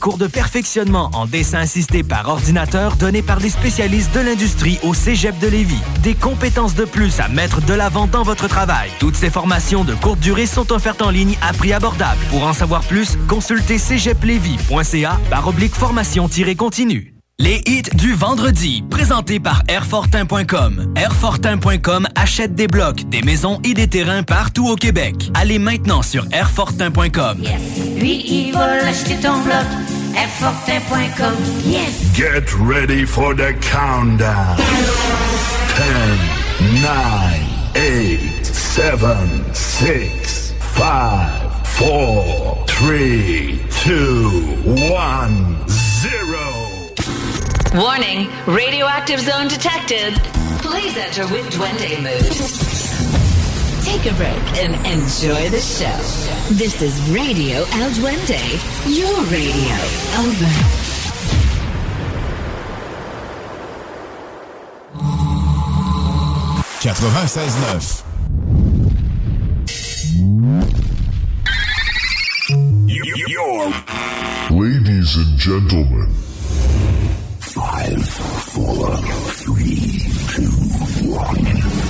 Cours de perfectionnement en dessin assisté par ordinateur donné par des spécialistes de l'industrie au Cégep de Lévis. Des compétences de plus à mettre de l'avant dans votre travail. Toutes ces formations de courte durée sont offertes en ligne à prix abordable. Pour en savoir plus, consultez cégeplevy.ca par oblique formation-continue. Les hits du vendredi, présentés par Airfortin.com. Airfortin.com achète des blocs, des maisons et des terrains partout au Québec. Allez maintenant sur Airfortin.com. Lui, il va l'acheter ton bloc. Airfortin.com. Yes! Get ready for the countdown. 10, 9, 8, 7, 6, 5, 4, 3, 2, 1, 0. Warning, radioactive zone detected. Please enter with Duende mood. Take a break and enjoy the show. This is Radio El Duende, your radio. Over. Ladies and gentlemen. Five, four, three, two, one.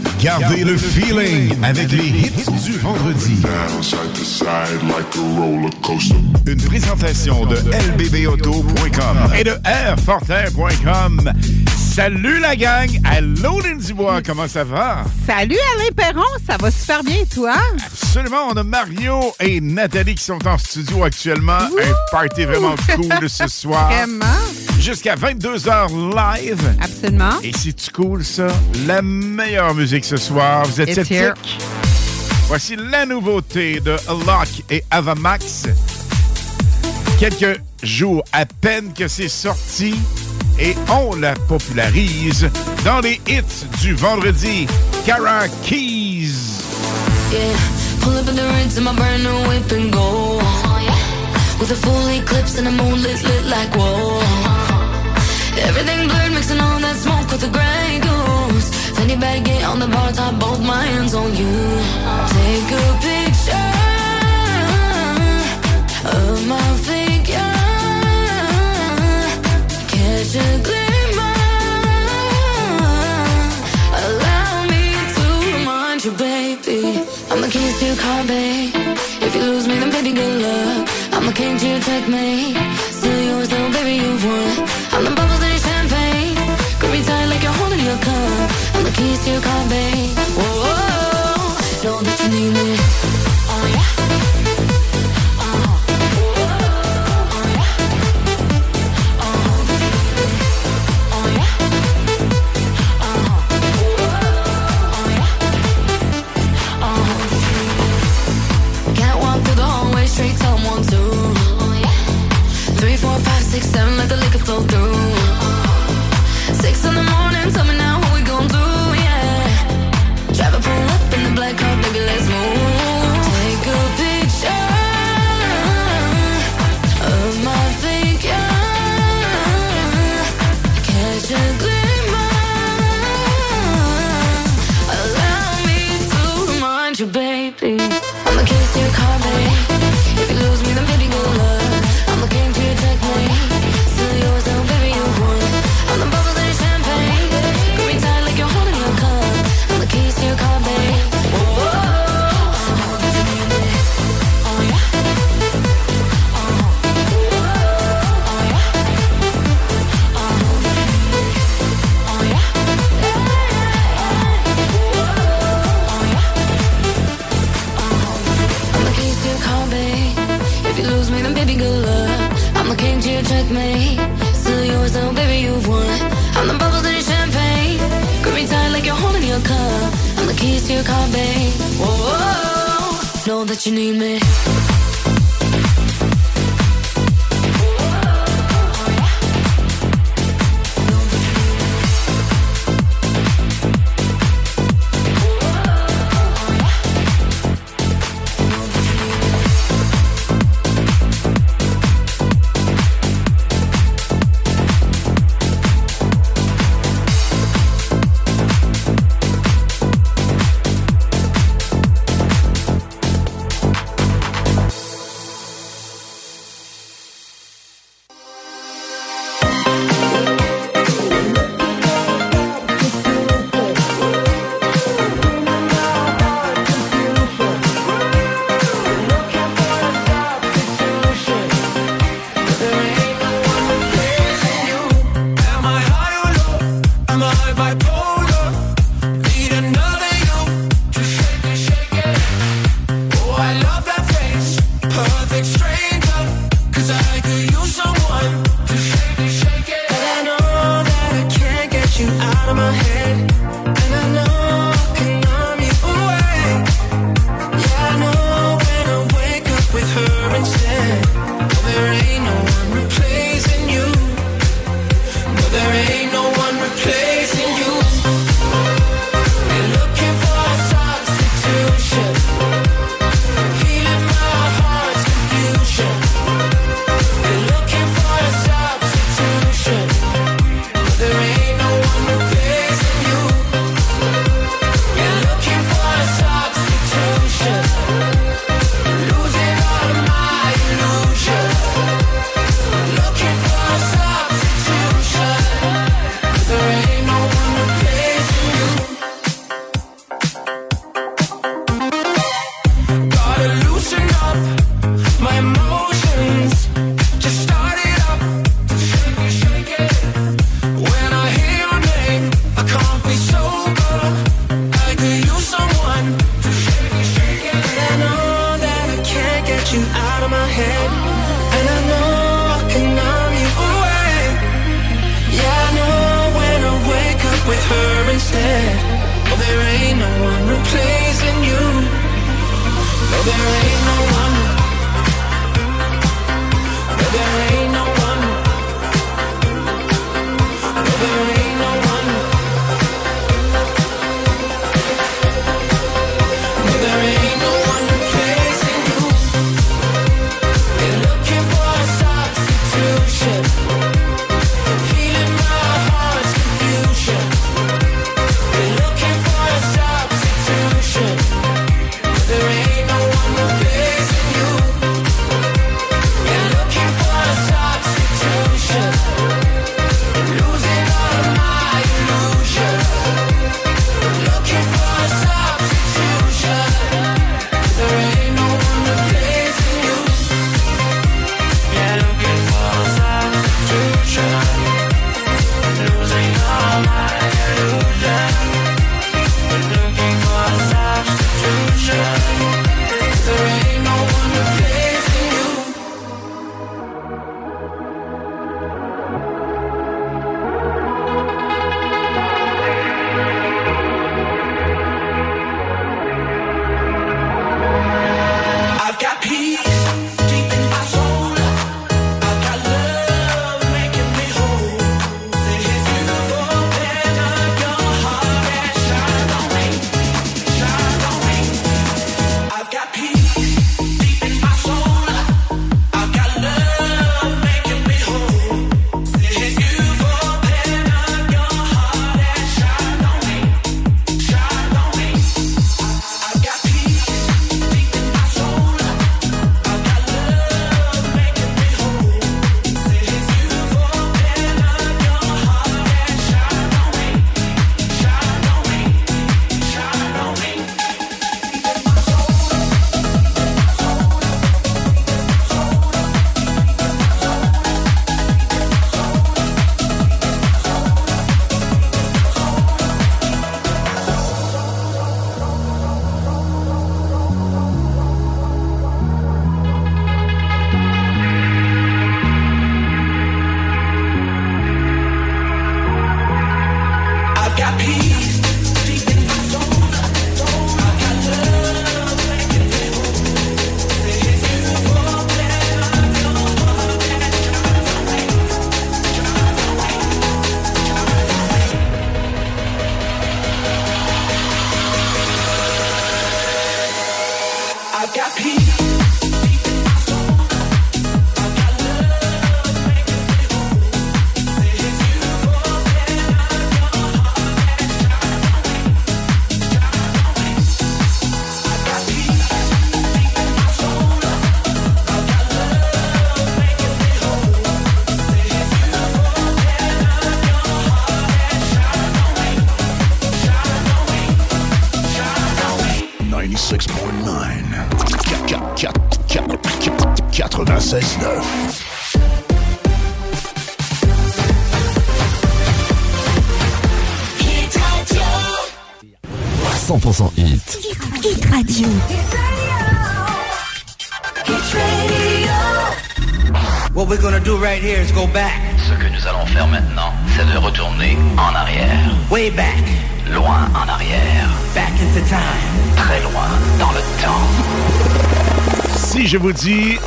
Gardez le feeling avec les hits du vendredi. Une présentation de lbbauto.com et de airfortin.com. Salut la gang! Allô Dubois, comment ça va? Salut Alain Perron, ça va super bien, toi? Absolument, on a Mario et Nathalie qui sont en studio actuellement. Un party vraiment cool ce soir. Vraiment? Jusqu'à 22h live. Absolument. Et c'est cool ça? La meilleure musique ce soir. Vous êtes It's here. sceptiques? Voici la nouveauté de Lock et Avamax. Quelques jours à peine que c'est sorti et on la popularise dans les hits du vendredi. Cara Keys. Yeah, pull up in the rinse in my brand new whip and go. With a full eclipse and the moon lit, like whoa. Everything blurred, mixing all that smoke with the gray goose. Fanny baggy on the bar top, both my hands on you. Take a picture To your checkmate. Still yours, though, baby, you've won. I'm the bubbles in your champagne. Grip me tight like you're holding your cup. I'm the keys to your car, babe. Whoa. you call me. -oh -oh. know that you need me.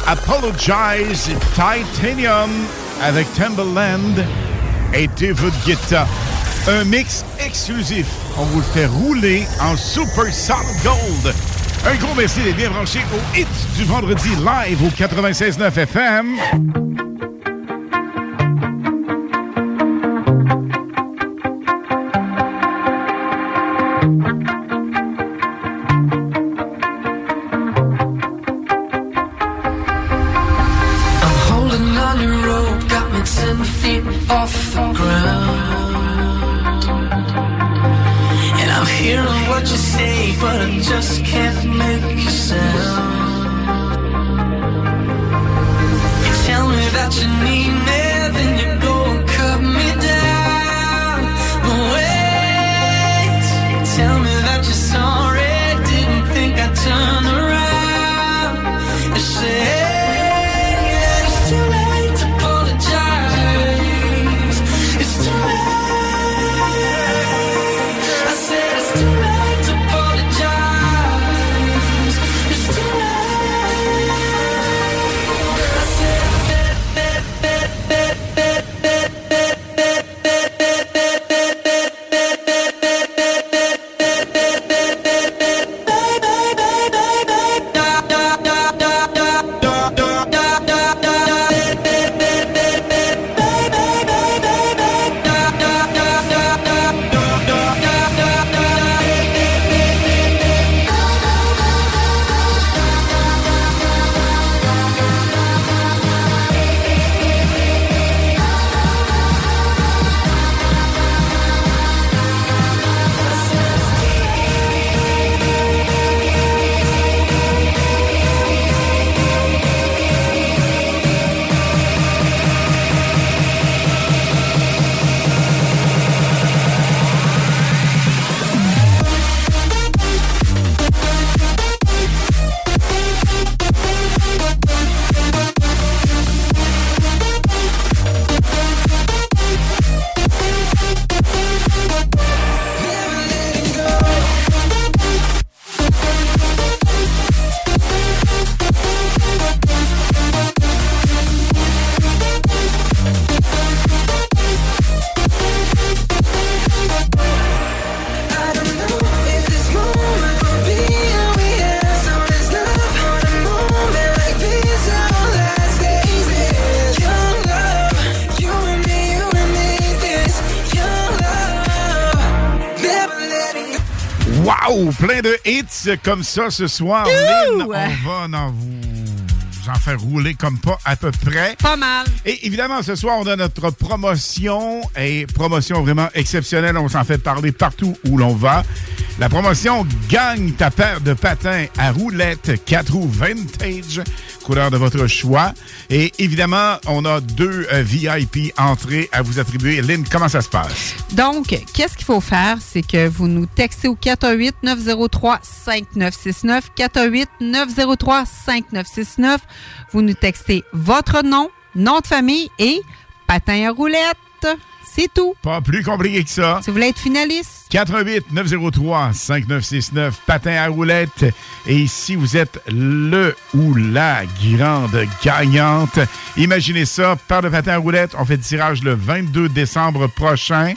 Apologize Titanium avec Timberland et David Guetta, un mix exclusif. On vous le fait rouler en Super Solid Gold. Un gros merci d'être bien branché au hit du vendredi live au 96.9 FM. Wow! Plein de hits comme ça ce soir. Lynn, on va en vous en faire rouler comme pas à peu près. Pas mal. Et évidemment, ce soir, on a notre promotion et promotion vraiment exceptionnelle. On s'en fait parler partout où l'on va. La promotion Gagne ta paire de patins à roulettes 4 roues vintage, couleur de votre choix. Et évidemment, on a deux euh, VIP entrées à vous attribuer. Lynn, comment ça se passe? Donc, qu'est-ce qu'il faut faire? C'est que vous nous textez au 418-903-5969. 418-903-5969. Vous nous textez votre nom, nom de famille et patin à roulettes. C'est tout. Pas plus compliqué que ça. Si vous voulez être finaliste. 88 903 5969 patin à roulettes et si vous êtes le ou la grande gagnante imaginez ça paire de patins à roulettes on fait le tirage le 22 décembre prochain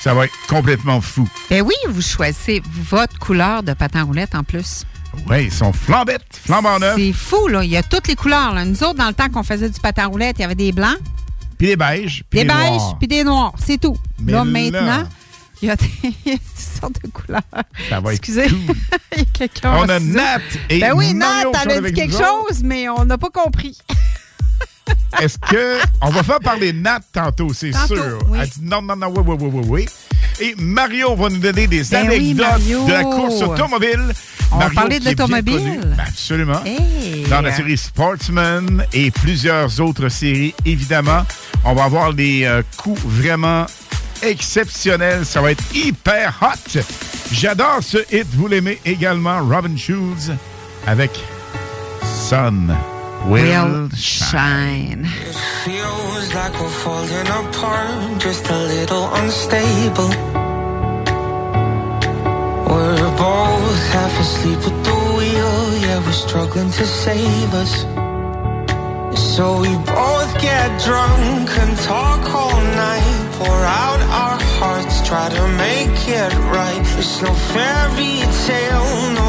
ça va être complètement fou Ben oui, vous choisissez votre couleur de patin à roulettes en plus. ouais ils sont flambettes flambant neufs C'est fou, là. Il y a toutes les couleurs. Là. Nous autres, dans le temps qu'on faisait du patin à roulettes, il y avait des blancs, puis des beiges puis des des, beiges, noirs. puis des noirs. C'est tout. Mais là, maintenant, il y a des il y a toutes sortes de couleurs. ça va être Excusez. cool. Il y a quelqu'un On a. Nat et Ben oui, Mario Nat, elle a dit quelque chose, mais on n'a pas compris. Est-ce que. On va faire parler Nat tantôt, c'est sûr. oui. Elle dit non, non, non, oui, oui, oui, oui, oui. Et Mario va nous donner des Ben anecdotes de la course automobile. On va parler d'automobile. connu. Ben, absolument. Hey. dans la série Sportsman et plusieurs autres séries, évidemment. On va avoir des euh, coups vraiment exceptionnels. Ça va être hyper hot. J'adore ce hit. Vous l'aimez également. Robin Schulz avec Sun Will, Will Shine. shine. Feels like we're falling apart, just a little unstable. We're both half asleep with the wheel, yeah, we're struggling to save us. So we both get drunk and talk all night, pour out our hearts, try to make it right. It's no fairy tale, no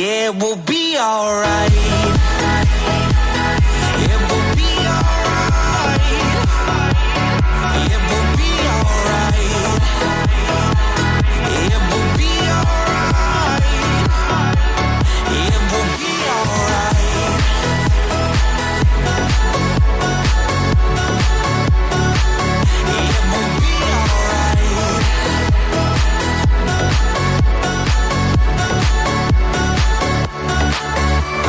Yeah, it will be alright. It will be alright. It will be alright. It will be alright. It will be alright. It will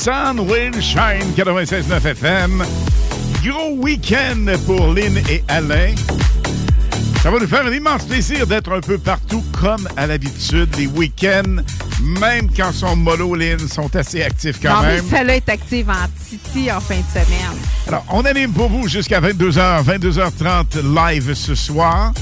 Sun Will Shine 96.9 FM. Gros week-end pour Lynn et Alain. Ça va nous faire un immense plaisir d'être un peu partout comme à l'habitude. Les week-ends, même quand sont mollo, Lynn, sont assez actifs quand non, même. celle-là est active en Titi en fin de semaine. Alors, on anime pour vous jusqu'à 22h, 22h30 live ce soir.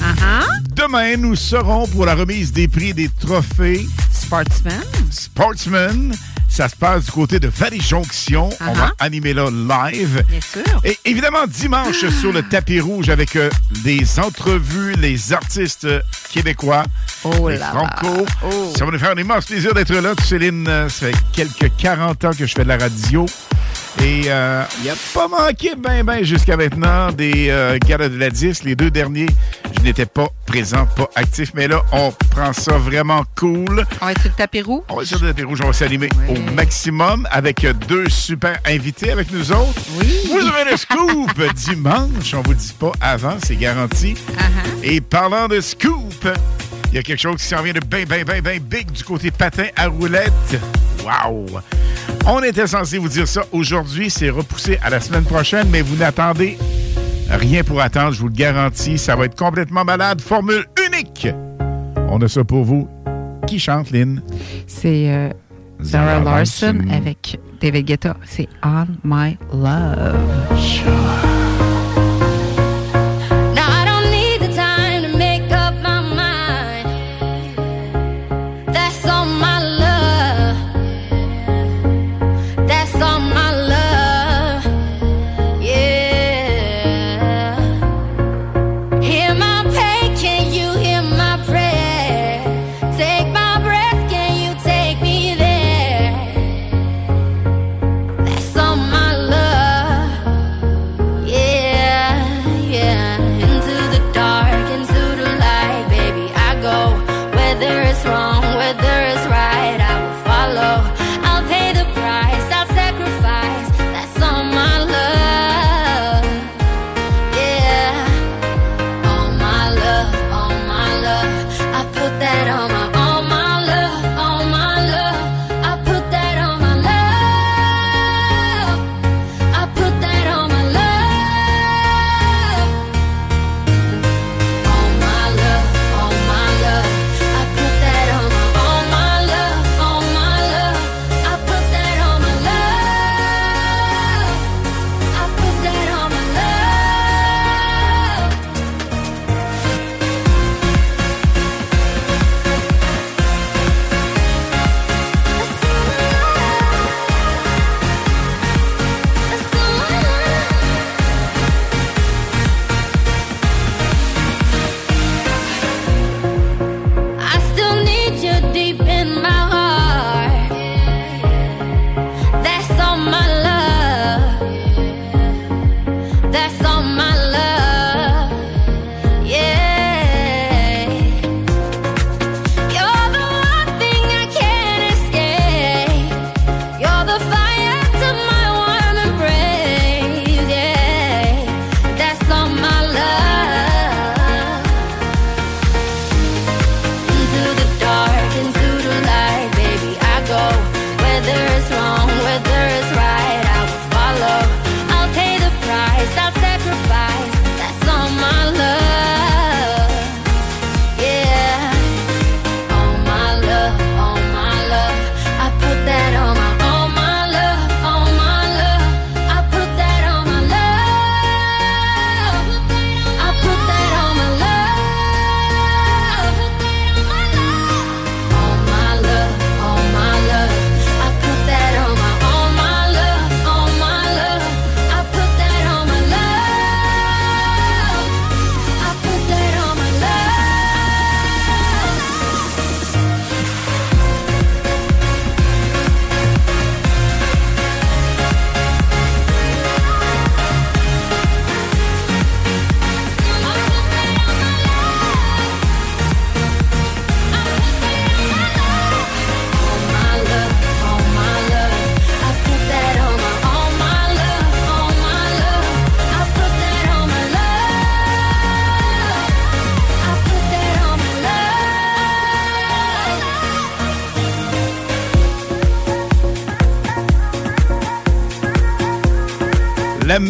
Demain, nous serons pour la remise des prix des trophées Sportsman. Sportsman. Ça se passe du côté de Valley Jonction. On va animer là live. Bien sûr. Et évidemment, dimanche, sur le tapis rouge avec euh, des entrevues, les artistes québécois, Oh les là franco. Oh. Ça va nous faire un immense plaisir d'être là. Céline, euh, ça fait quelques 40 ans que je fais de la radio. Et euh, il n'y a pas manqué ben ben jusqu'à maintenant des euh, galas de la 10. Les deux derniers, je n'étais pas présent, pas actif. Mais là, on prend ça vraiment cool. On va être sur le tapis rouge. On va être sur le tapis rouge. On va s'animer au maximum avec deux super invités avec nous autres. Oui. Vous aurez le scoop dimanche. On vous dit pas avant, c'est garanti. Et parlant de scoop, il y a quelque chose qui s'en vient de bien, bien, bien, bien big du côté patin à roulette. Wow! On était censé vous dire ça aujourd'hui. C'est repoussé à la semaine prochaine, mais vous n'attendez rien pour attendre, je vous le garantis. Ça va être complètement malade. Formule unique. On a ça pour vous. Qui chante, Lynn? C'est euh, Sarah Larson avec David Guetta. C'est On My Love. Sure.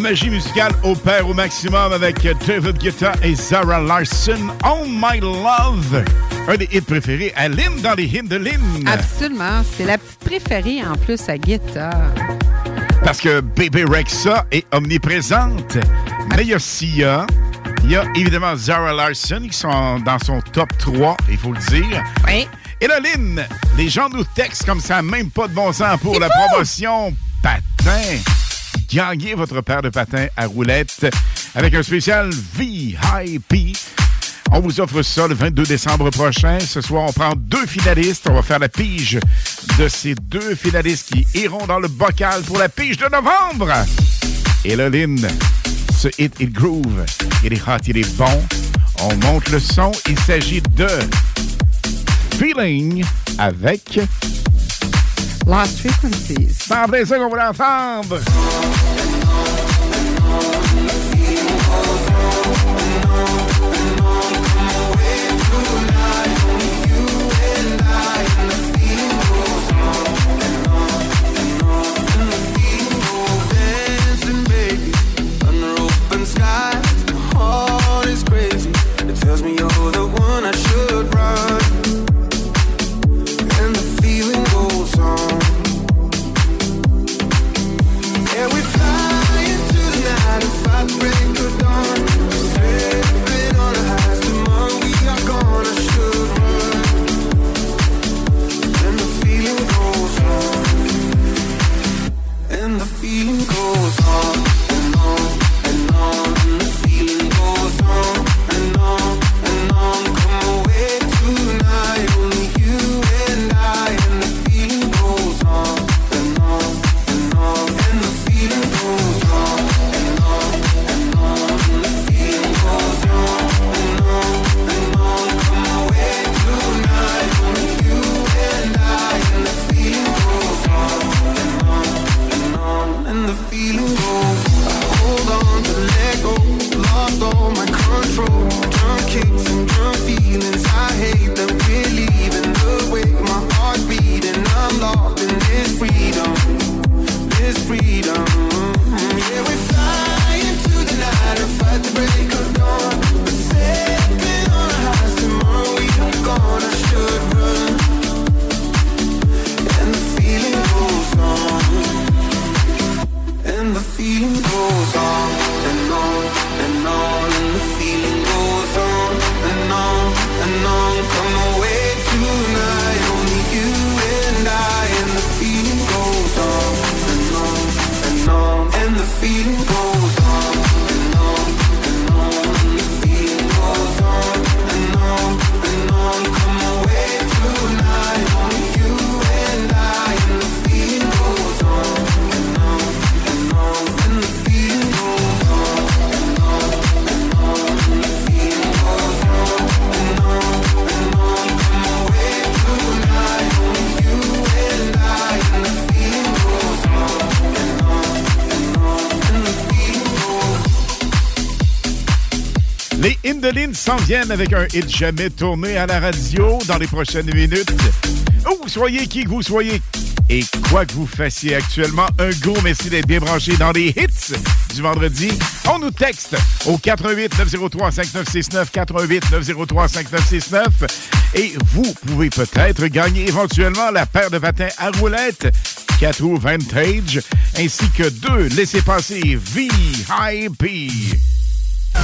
magie musicale opère au maximum avec David Guetta et Zara Larson. Oh My Love, un des hits préférés à Lynn dans les hymnes de Lynn. Absolument, c'est la petite préférée en plus à Guetta. Parce que Bébé Rexa est omniprésente. Mais il y a Sia, il y a évidemment Zara Larson qui sont dans son top 3, il faut le dire. Oui. Et là, Lynn, les gens nous textent comme ça, même pas de bon sens pour la promotion patin gagnez votre paire de patins à roulettes avec un spécial VIP. On vous offre ça le 22 décembre prochain. Ce soir, on prend deux finalistes. On va faire la pige de ces deux finalistes qui iront dans le bocal pour la pige de novembre. Et là, Lynn, ce hit, il groove. Il est hot, il est bon. On monte le son. Il s'agit de Feeling avec Lost Frequencies. Sabre, segura, sabre. S'en viennent avec un hit jamais tourné à la radio dans les prochaines minutes. Oh, soyez qui que vous soyez et quoi que vous fassiez actuellement, un gros merci d'être bien branché dans les hits du vendredi. On nous texte au 88 903 5969 88 903 5969 et vous pouvez peut-être gagner éventuellement la paire de patins à roulettes 4 roues Vantage ainsi que deux laissez-passer VIP.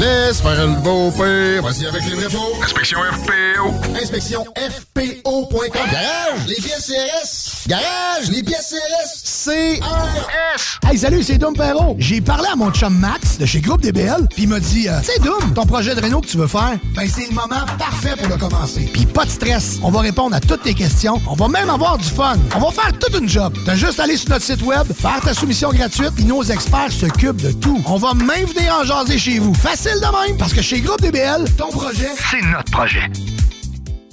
Laisse faire le beau père. Voici avec les vrais faux. Inspection FPO. Inspection FPO.com. Garage, les pièces CRS. Garage, les pièces CRS. CRS. Hey, salut, c'est Dom Perrault. J'ai parlé à mon chum Max de chez Groupe DBL, puis il m'a dit euh, C'est Dom, ton projet de réno que tu veux faire, ben c'est le moment parfait pour le commencer. Puis pas de stress, on va répondre à toutes tes questions, on va même avoir du fun. On va faire toute une job. T'as juste à aller sur notre site web, faire ta soumission gratuite, puis nos experts s'occupent de tout. On va même venir en jaser chez vous. Facile de même, parce que chez Groupe DBL, ton projet, c'est notre projet.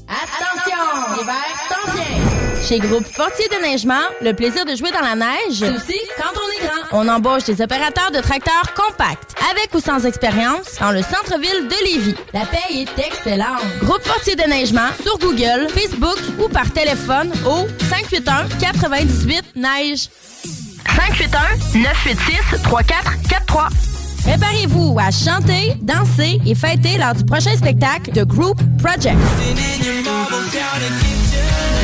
Attention! L'hiver s'en vient! Chez Groupe Fortier Déneigement, le plaisir de jouer dans la neige, c'est aussi quand on est grand. On embauche des opérateurs de tracteurs compacts, avec ou sans expérience, dans le centre-ville de Lévis. La paye est excellente. Groupe Fortier Déneigement sur Google, Facebook ou par téléphone au 581 98 neige. 581 986 3443. Préparez-vous à chanter, danser et fêter lors du prochain spectacle de Group Project.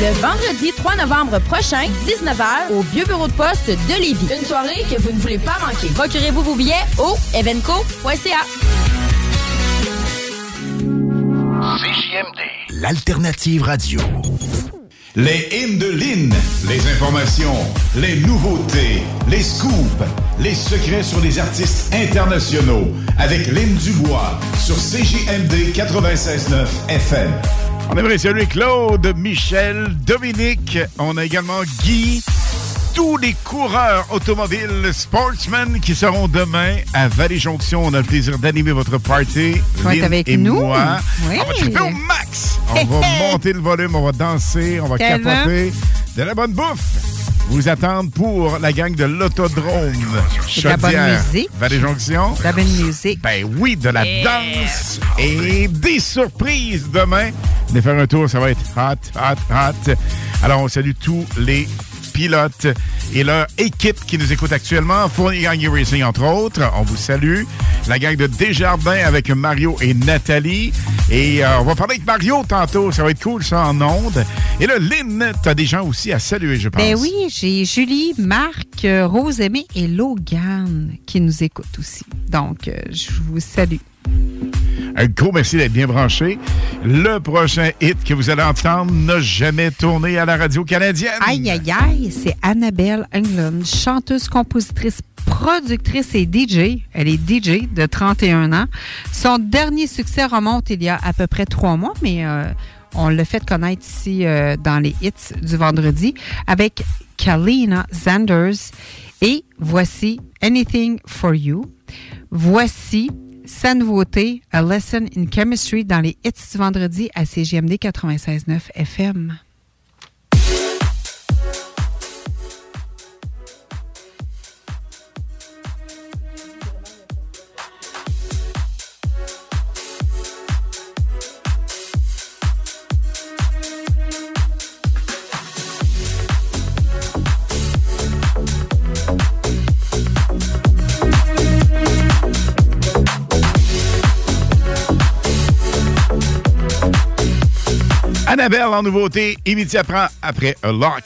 Le vendredi 3 novembre prochain, 19h, au Vieux Bureau de Poste de Lévis. Une soirée que vous ne voulez pas manquer. Procurez-vous vos billets au evenco.ca. CJMD. L'alternative radio. Les hymnes de Lynn, les informations, les nouveautés, les scoops, les secrets sur les artistes internationaux avec Lynn Dubois sur CJMD 96.9 FM. On aimerait saluer Claude, Michel, Dominique. On a également Guy. Tous les coureurs automobiles sportsmen qui seront demain à Vallée-Jonction. On a le plaisir d'animer votre party. Être Lynn avec et nous. moi. Oui. On va triper au max. On va monter le volume, on va danser, on va capoter. de la bonne bouffe vous attendent pour la gang de l'Autodrome. De la bonne musique. Vallée-Jonction. De la bonne musique. Ben oui, de la Yeah. danse et des surprises demain. Venez faire un tour, ça va être hot, hot, hot. Alors, on salue tous les pilotes et leur équipe qui nous écoute actuellement. Fournier Gang Racing, entre autres. On vous salue. La gang de Desjardins avec Mario et Nathalie. Et euh, on va parler avec Mario tantôt. Ça va être cool, ça, en ondes. Et là, Lynn, t'as des gens aussi à saluer, je pense. Ben oui, j'ai Julie, Marc, euh, Rose-Aimée et Logan qui nous écoutent aussi. Donc, euh, je vous salue. Un gros merci d'être bien branché. Le prochain hit que vous allez entendre n'a jamais tourné à la radio canadienne. Aïe, aïe, aïe, c'est Annabelle Englund, chanteuse, compositrice, productrice et DJ. Elle est DJ de 31 ans. Son dernier succès remonte il y a à peu près trois mois, mais euh, on l'a fait connaître ici euh, dans les hits du vendredi avec Kalina Zanders. Et voici Anything for You. Voici sa nouveauté, A Lesson in Chemistry, dans les hits du vendredi à CGMD 96.9 FM. Annabelle en nouveauté, immédiatement après A Lock.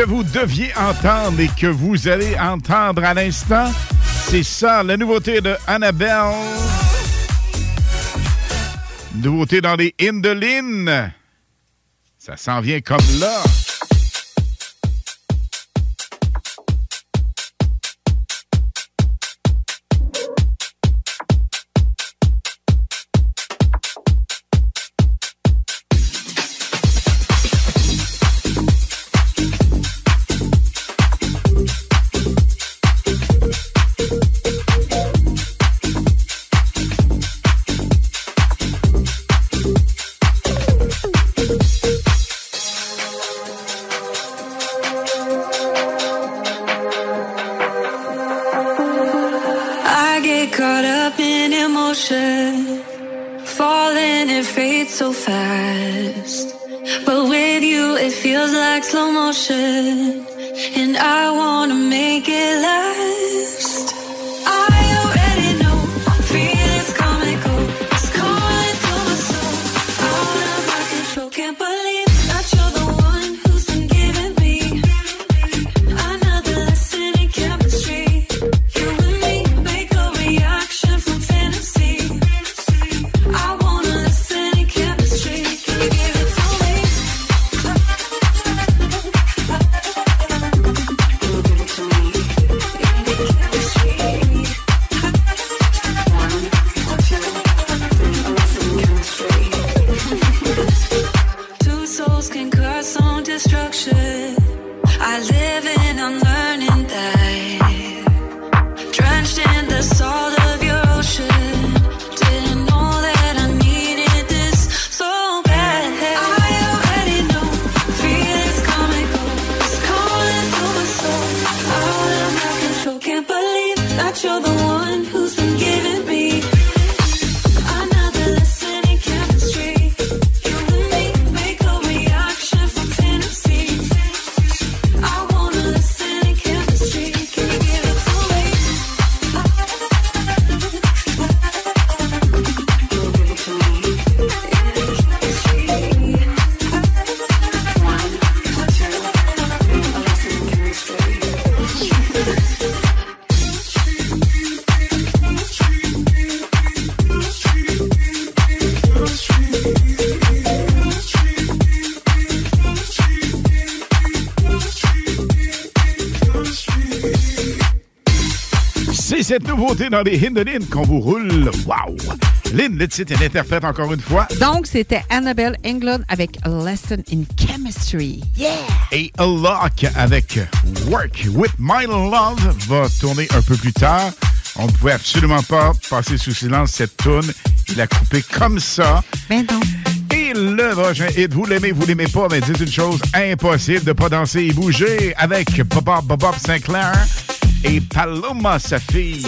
Que vous deviez entendre et que vous allez entendre à l'instant, c'est ça, la nouveauté de Annabelle. Nouveauté dans les Indolines. Ça s'en vient comme là. cette nouveauté dans les hymnes de Lynn qu'on vous roule. Wow! Lynn Lettit est l'interprète encore une fois. Donc, c'était Annabelle England avec a Lesson in Chemistry. Yeah! Et A Lock avec Work with My Love va tourner un peu plus tard. On ne pouvait absolument pas passer sous silence cette tune. Il a coupé comme ça. Mais non le prochain hit. Vous l'aimez, vous l'aimez pas, mais dites une chose impossible de pas danser et bouger avec Bob Bob Sinclair et Paloma, sa fille.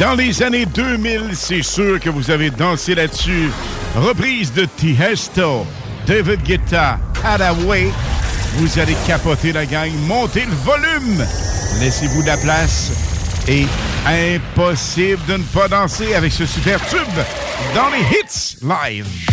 Dans les années 2000, c'est sûr que vous avez dansé là-dessus. Reprise de Tiesto, David Guetta, Haraway. Vous allez capoter la gang, montez le volume, laissez-vous de la place et impossible de ne pas danser avec ce super tube dans les hits live.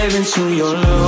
Dive into your love.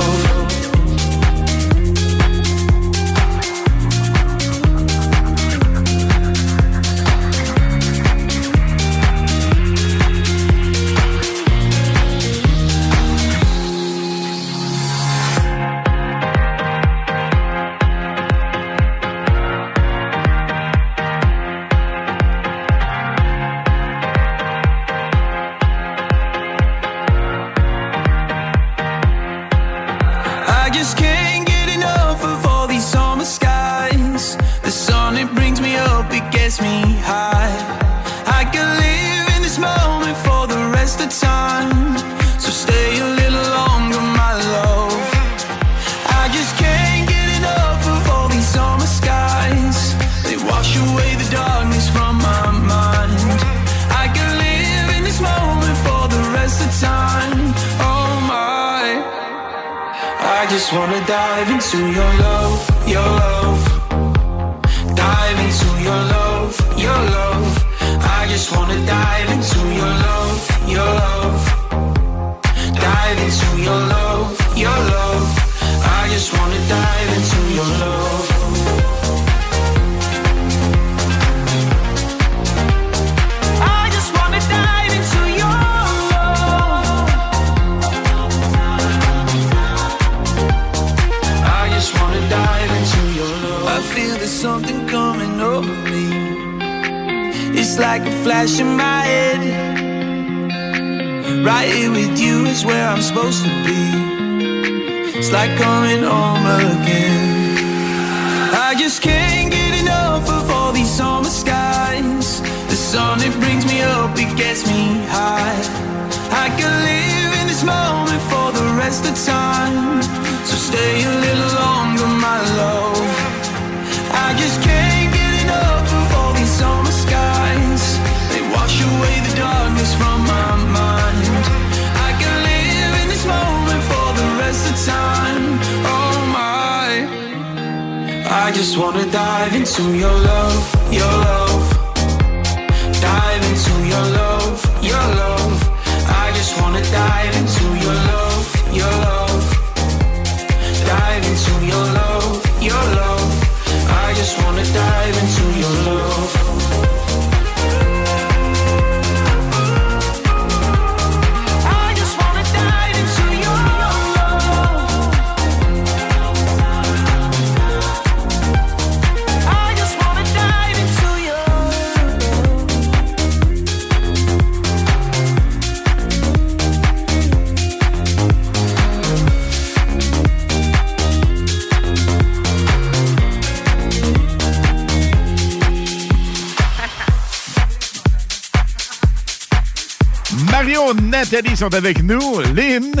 Sont avec nous. Lynn.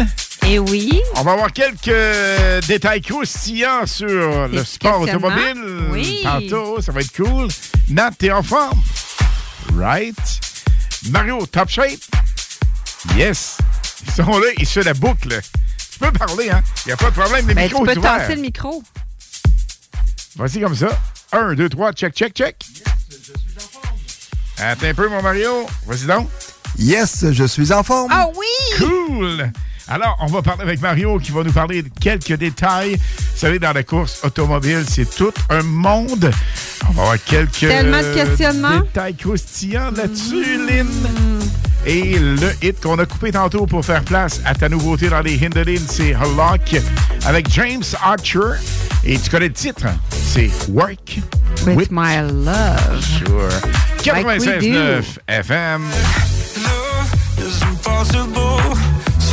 Et oui. On va avoir quelques détails croustillants sur le sport automobile. Oui. Tantôt, ça va être cool. Nat, t'es en forme? Right. Mario, top shape? Yes. Ils sont là, ils se la boucle. Tu peux parler, hein? Il n'y a pas de problème, les Ben, micros tu sont peux tasser le micro. Voici comme ça. Un, deux, trois, check, check, check. Attends un peu, mon Mario. Vas-y donc. Yes, je suis en forme. Ah oui! Cool! Alors, on va parler avec Mario qui va nous parler de quelques détails. Vous savez, dans la course automobile, c'est tout un monde. On va avoir quelques Tellement de questionnements. détails croustillants là-dessus, Lynn. Et le hit qu'on a coupé tantôt pour faire place à ta nouveauté dans les Hindelin, c'est Lock avec James Archer. Et tu connais le titre, c'est Work With, my love. Sure. Like we 96.9 do. FM.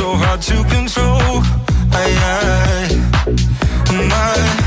So hard to control. Aye, aye. My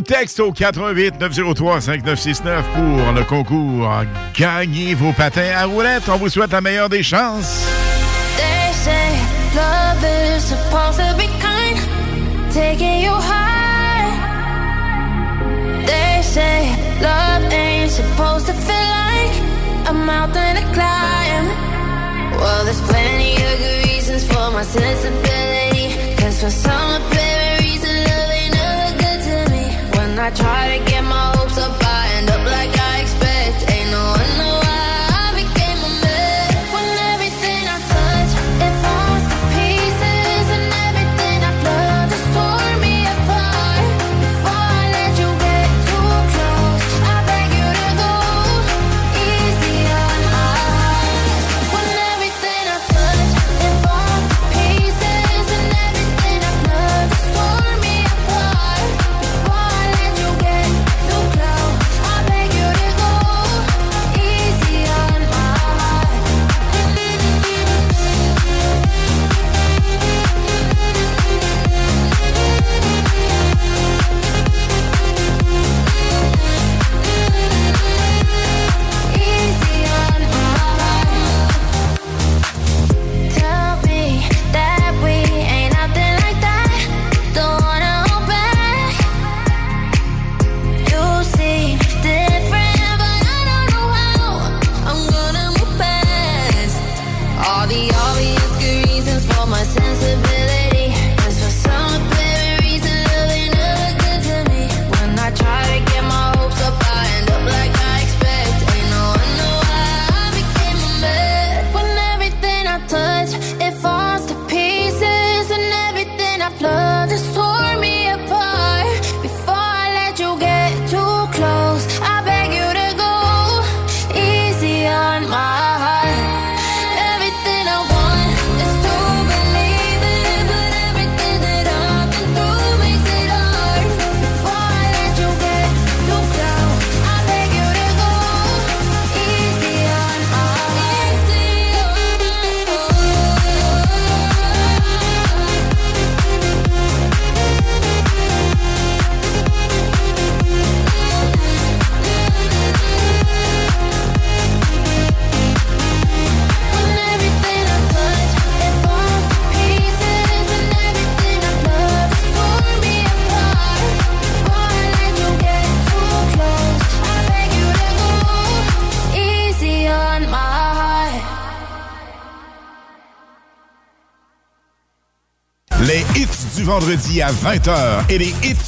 textent au 88 903 5969 pour le concours Gagnez vos patins à roulettes. On vous souhaite la meilleure des chances. They say love ain't supposed to feel like a mountain climb. Well, there's plenty of good reasons for my sensibility. I try to get my vendredi à 20h et les hits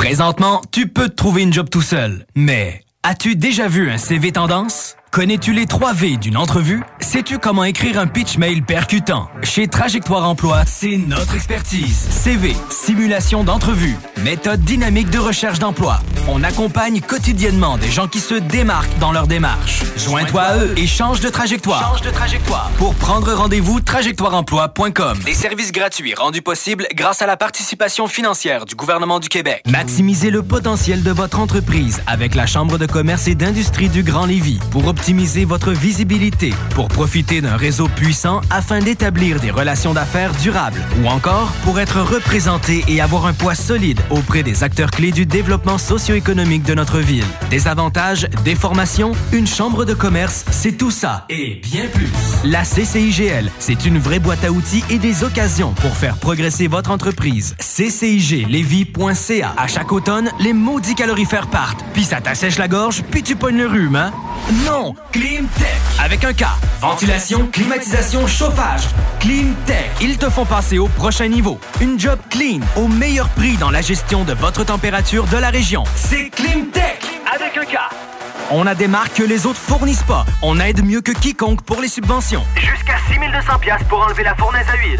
Présentement, tu peux te trouver une job tout seul. Mais as-tu déjà vu un CV tendance? Connais-tu les 3 V d'une entrevue? Sais-tu comment écrire un pitch mail percutant? Chez Trajectoire Emploi, c'est notre expertise. CV, simulation d'entrevue, méthode dynamique de recherche d'emploi. On accompagne quotidiennement des gens qui se démarquent dans leur démarche. Joins-toi à eux et change de trajectoire. Change de trajectoire. Pour prendre rendez-vous, trajectoireemploi.com. Des services gratuits rendus possibles grâce à la participation financière du gouvernement du Québec. Maximisez le potentiel de votre entreprise avec la Chambre de commerce et d'industrie du Grand Lévis pour optimiser votre visibilité, pour profiter d'un réseau puissant afin d'établir des relations d'affaires durables ou encore pour être représenté et avoir un poids solide auprès des acteurs clés du développement socio-économique de notre ville. Des avantages, des formations, une chambre de commerce, c'est tout ça et bien plus. La CCIGL, c'est une vraie boîte à outils et des occasions pour faire progresser votre entreprise. CCIGLevy.ca. À chaque automne, les maudits calorifères partent, puis ça t'assèche la gorge, puis tu pognes le rhume, hein? Non! Climtech! Avec un K. Ventilation, climatisation, chauffage. Climtech. Ils te font passer au prochain niveau. Une job clean, au meilleur prix dans la gestion de votre température de la région. C'est Climtech! Avec un K. On a des marques que les autres fournissent pas. On aide mieux que quiconque pour les subventions. Jusqu'à 6200 pièces pour enlever la fournaise à huile.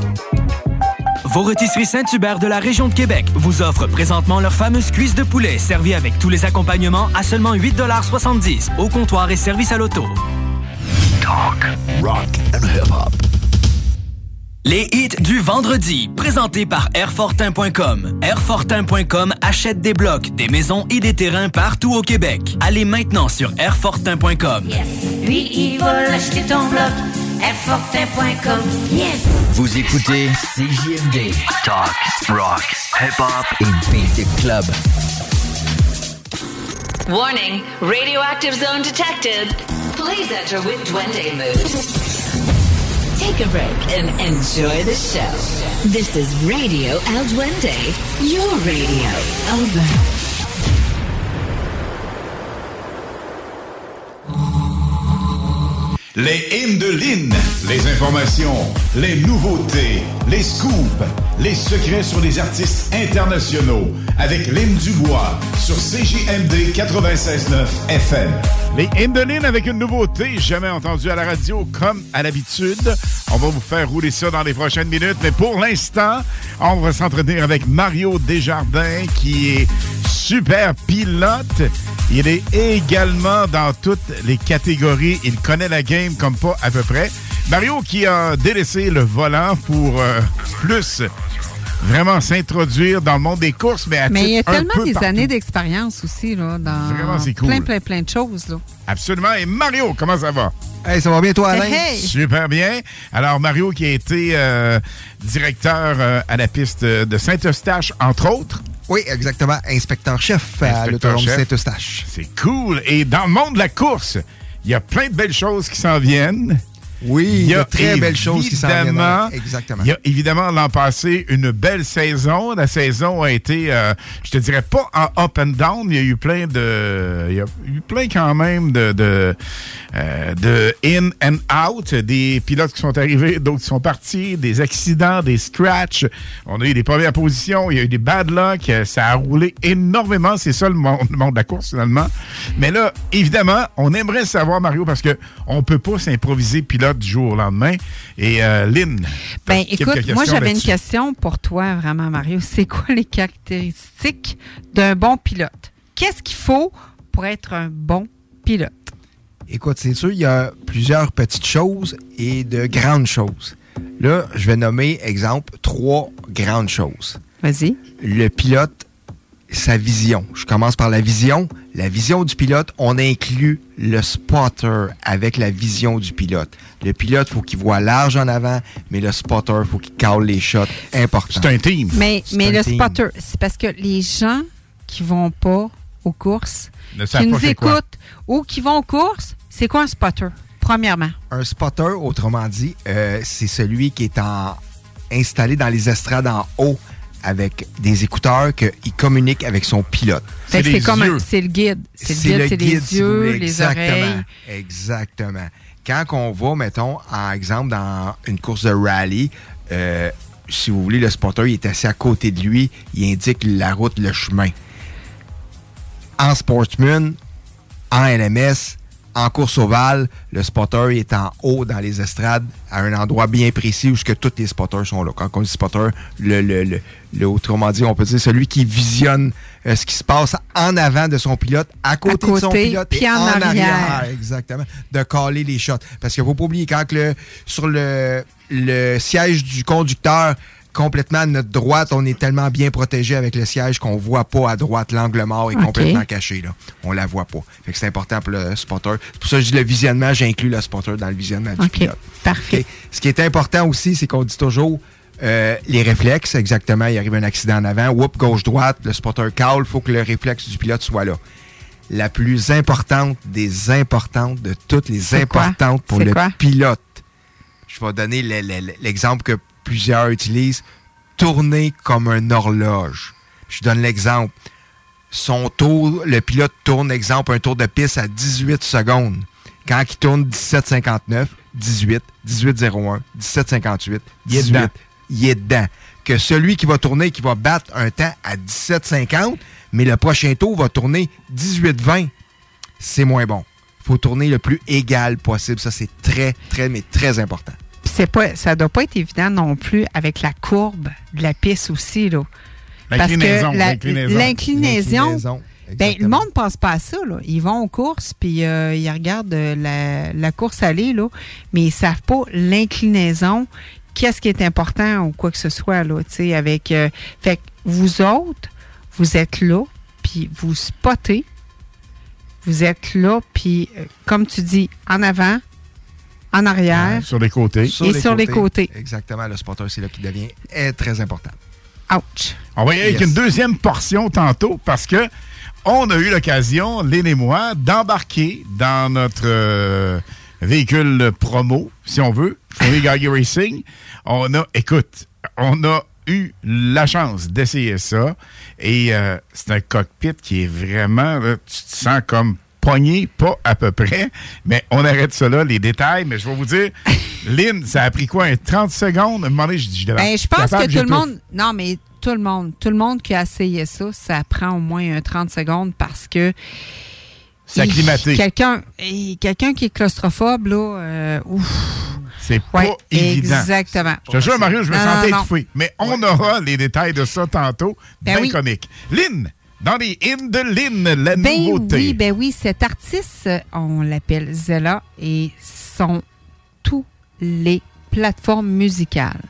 Vos rôtisseries Saint-Hubert de la région de Québec vous offrent présentement leur fameuse cuisse de poulet servie avec tous les accompagnements à seulement 8,70 au comptoir et service à l'auto. Talk, rock and hip-hop. Les hits du vendredi, présentés par Airfortin.com. Airfortin.com achète des blocs, des maisons et des terrains partout au Québec. Allez maintenant sur Airfortin.com. Lui, il va acheter ton bloc. Airfortin.com. Yes! Vous écoutez CJMD. Talk, rock, hip-hop et beat the club. Warning, radioactive zone detected. Please enter with Duende mood. Take a break and enjoy the show. This is Radio El Duende, your radio. Over. Les hymnes de Lynn, les informations, les nouveautés, les scoops, les secrets sur les artistes internationaux avec Lynn Dubois sur CJMD 96.9 FM. Les hymnes de Lynn avec une nouveauté jamais entendue à la radio comme à l'habitude. On va vous faire rouler ça dans les prochaines minutes, mais pour l'instant, on va s'entretenir avec Mario Desjardins qui est super pilote Il est également dans toutes les catégories. Il connaît la game comme pas à peu près. Mario qui a délaissé le volant pour euh, plus vraiment s'introduire dans le monde des courses, mais à Mais il y a tellement des partout. années d'expérience aussi, là, dans Vraiment, c'est cool. plein, plein, plein de choses, là. Absolument. Et Mario, comment ça va? Hey, ça va bien, toi, Alain? Hey, hey! Super bien. Alors, Mario qui a été euh, directeur euh, à la piste de Saint-Eustache, entre autres. Oui, exactement. Inspecteur-chef à l'autodrome. Saint-Eustache. C'est cool. Et dans le monde de la course, il y a plein de belles choses qui s'en viennent. Oui, il y a de très belles choses qui s'en Exactement. Il y a évidemment l'an passé une belle saison. La saison a été, euh, je te dirais pas en up and down. Il y a eu plein de, il y a eu plein quand même de de, euh, de in and out, des pilotes qui sont arrivés, d'autres qui sont partis, des accidents, des scratchs. On a eu des premières positions, il y a eu des bad luck. Ça a roulé énormément. C'est ça le monde, le monde de la course finalement. Mais là, évidemment, on aimerait savoir Mario parce que on peut pas s'improviser pilote du jour au lendemain. Et euh, Lynn, Ben, écoute, moi, j'avais une question pour toi, vraiment, Mario. C'est quoi les caractéristiques d'un bon pilote? Qu'est-ce qu'il faut pour être un bon pilote? Écoute, c'est sûr, il y a plusieurs petites choses et de grandes choses. Là, je vais nommer, exemple, trois grandes choses. Vas-y. Le pilote, sa vision. Je commence par la vision. La vision du pilote, on inclut le spotter avec la vision du pilote. Le pilote, faut qu'il voit large en avant, mais le spotter, faut qu'il cale les shots importants. C'est un team. Mais, C'est mais un le team. spotter, c'est parce que les gens qui vont pas aux courses, Ne qui pas nous écoutent ou qui vont aux courses, c'est quoi un spotter? Premièrement? Un spotter, autrement dit, euh, c'est celui qui est en, installé dans les estrades en haut avec des écouteurs qu'il communique avec son pilote. C'est comme c'est le guide. C'est le guide, c'est les si vous yeux, voulez. les Exactement. oreilles. Exactement. Quand on va, mettons, en exemple, dans une course de rallye, euh, si vous voulez, le spotter, il est assis à côté de lui, il indique la route, le chemin. En sportsman, en LMS, en course ovale, le spotter est en haut dans les estrades, à un endroit bien précis où ce que tous les spotters sont là. Quand on dit spotter, le, le, le, le- autrement dit, on peut dire celui qui visionne euh, ce qui se passe en avant de son pilote, à côté, de son pilote puis et en en, arrière. Exactement. De caler les shots. Parce qu'il ne faut pas oublier, quand le, sur le, le siège du conducteur, complètement à notre droite, on est tellement bien protégé avec le siège qu'on voit pas à droite. L'angle mort est complètement caché. Là. On la voit pas. Fait que c'est important pour le spotter. C'est pour ça que je dis le visionnement, j'inclus le spotter dans le visionnement du pilote. Parfait. Ce qui est important aussi, c'est qu'on dit toujours euh, les réflexes, exactement. Il arrive un accident en avant, whoop, gauche-droite, le spotter call, il faut que le réflexe du pilote soit là. La plus importante des importantes de toutes les importantes pour le pilote. Je vais donner le- le- le- l'exemple que plusieurs utilisent. Tourner comme un horloge. Je donne l'exemple. Son tour, le pilote tourne, exemple, un tour de piste à 18 secondes. Quand il tourne 17,59, 18, 18,01, 17,58, Il est 18, dedans. il est dedans. Que celui qui va tourner, qui va battre un temps à 17,50, mais le prochain tour va tourner 18,20, c'est moins bon. Il faut tourner le plus égal possible. Ça, c'est très, très, mais très important. Puis c'est pas, ça doit pas être évident non plus avec la courbe de la piste aussi, là. Parce que L'inclinaison, ben, le monde pense pas à ça, là. Ils vont aux courses, puis euh, ils regardent euh, la, la course aller, là, mais ils savent pas l'inclinaison, qu'est-ce qui est important ou quoi que ce soit, là, tu sais, avec... euh, fait que vous autres, vous êtes là, puis vous spottez, vous êtes là, puis euh, comme tu dis, en avant, en arrière, Sur les côtés. Et sur les côtés. Exactement, le spotter, c'est là qui devient est très important. ouch. On va y aller avec Yes. une deuxième portion tantôt parce que on a eu l'occasion, Lynn et moi, d'embarquer dans notre euh, véhicule promo, si on veut, Fournier Gaggy Racing. On a, écoute, on a eu la chance d'essayer ça et euh, c'est un cockpit qui est vraiment, là, tu te sens comme pogné, pas à peu près, mais on arrête là, les détails, mais je vais vous dire, Lynn, ça a pris quoi, un 30 secondes? À un moment donné, je dis, Ben, je pense capable, que tout le monde. Non, mais tout le monde. Tout le monde qui a essayé ça, ça prend au moins un 30 secondes parce que. C'est acclimaté. Quelqu'un qui est claustrophobe, là, euh, ouf. C'est Ouais, pas évident. exactement. Je te jure, Mario, je me Non, sentais étouffé. Mais on aura les détails de ça tantôt. Ben bien oui. comique. Lynn, Dans les de Lynn, la Ben nouveauté. oui, ben oui, cet artiste, on l'appelle Zella et sont tous les plateformes musicales.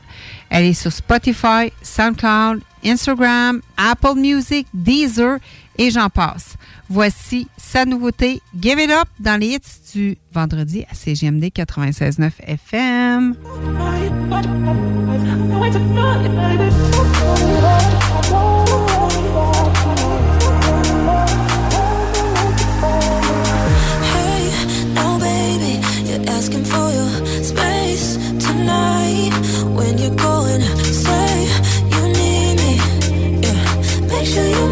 Elle est sur Spotify, SoundCloud, Instagram, Apple Music, Deezer et j'en passe. Voici sa nouveauté Give It Up dans les hits du vendredi à CGMD 96.9 FM. Asking for your space tonight. When you're going, say you need me. Yeah, make sure you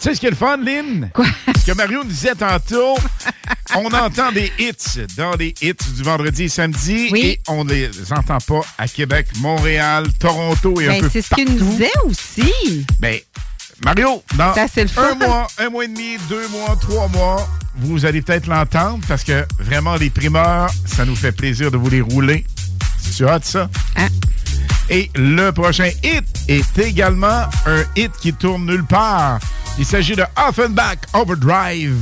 Tu sais ce qui est le fun, Lynn? Quoi? Ce que Mario nous disait tantôt, on entend des hits dans les hits du vendredi et samedi et on les entend pas à Québec, Montréal, Toronto et un Ben, peu c'est ce qu'il nous disait aussi. Ben, Mario, dans Ça, c'est le fun. un mois, un mois et demi, deux mois, trois mois, vous allez peut-être l'entendre parce que vraiment, les primeurs, ça nous fait plaisir de vous les rouler. Tu as hâte, ça? Hein? Et le prochain hit est également un hit qui tourne nulle part. Il s'agit de Offenbach Overdrive.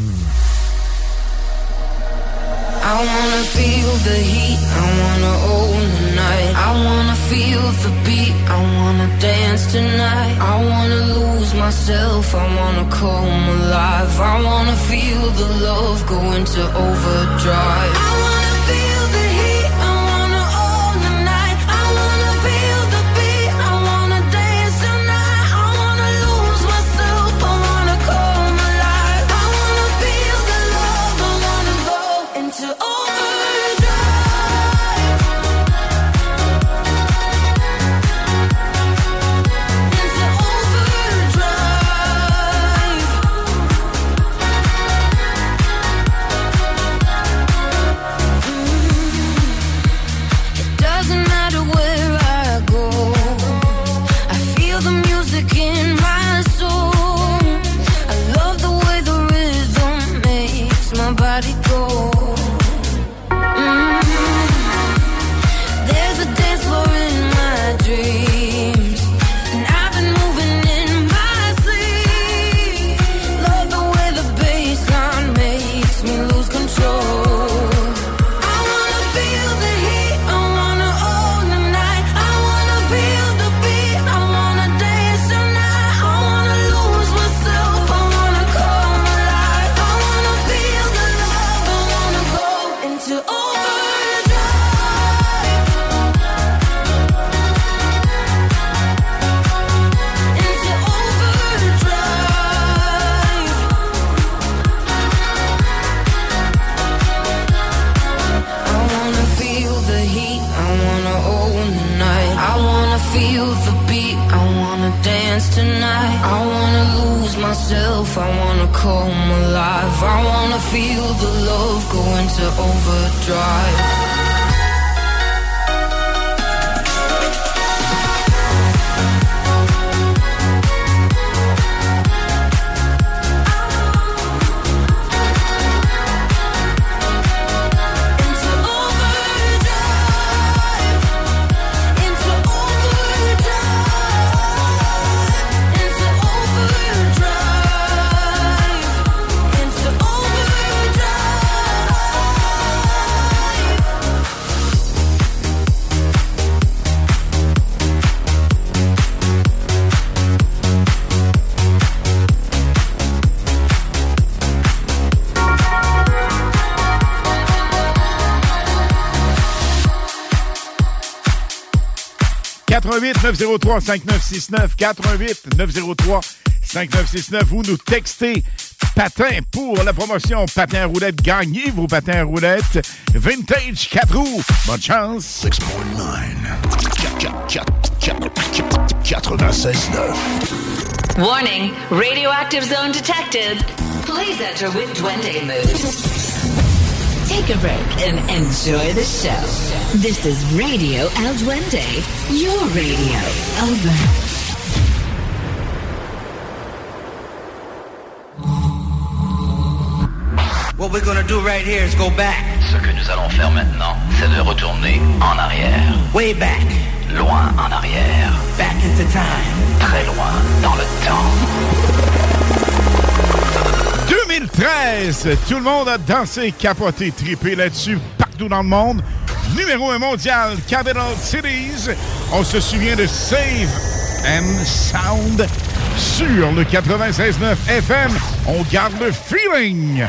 I wanna feel the heat, I wanna own the night. I wanna feel the beat, I wanna dance tonight. I wanna lose myself, I wanna come alive. I wanna feel the love go into overdrive. I wanna feel myself. I wanna come alive. I wanna feel the love go into overdrive. « 88 903 5969 88 903 5969 Vous nous textez patin pour la promotion patin à roulettes. Gagnez vos patins à roulettes. Vintage 4 roues. Bonne chance. 6.9 96.9 Warning, radioactive zone detected. Please enter with Duende mood. Take a break and enjoy the show. This is Radio El Duende, your radio. Over. What we're gonna do right here is go back. Ce que nous allons faire maintenant, c'est de retourner en arrière. Way back. Loin en arrière. Back into time. Très loin dans le temps. 2013, tout le monde a dansé, capoté, trippé là-dessus partout dans le monde. Numéro 1 mondial, Capital Cities. On se souvient de Save and Sound sur le 96.9 FM. On garde le feeling.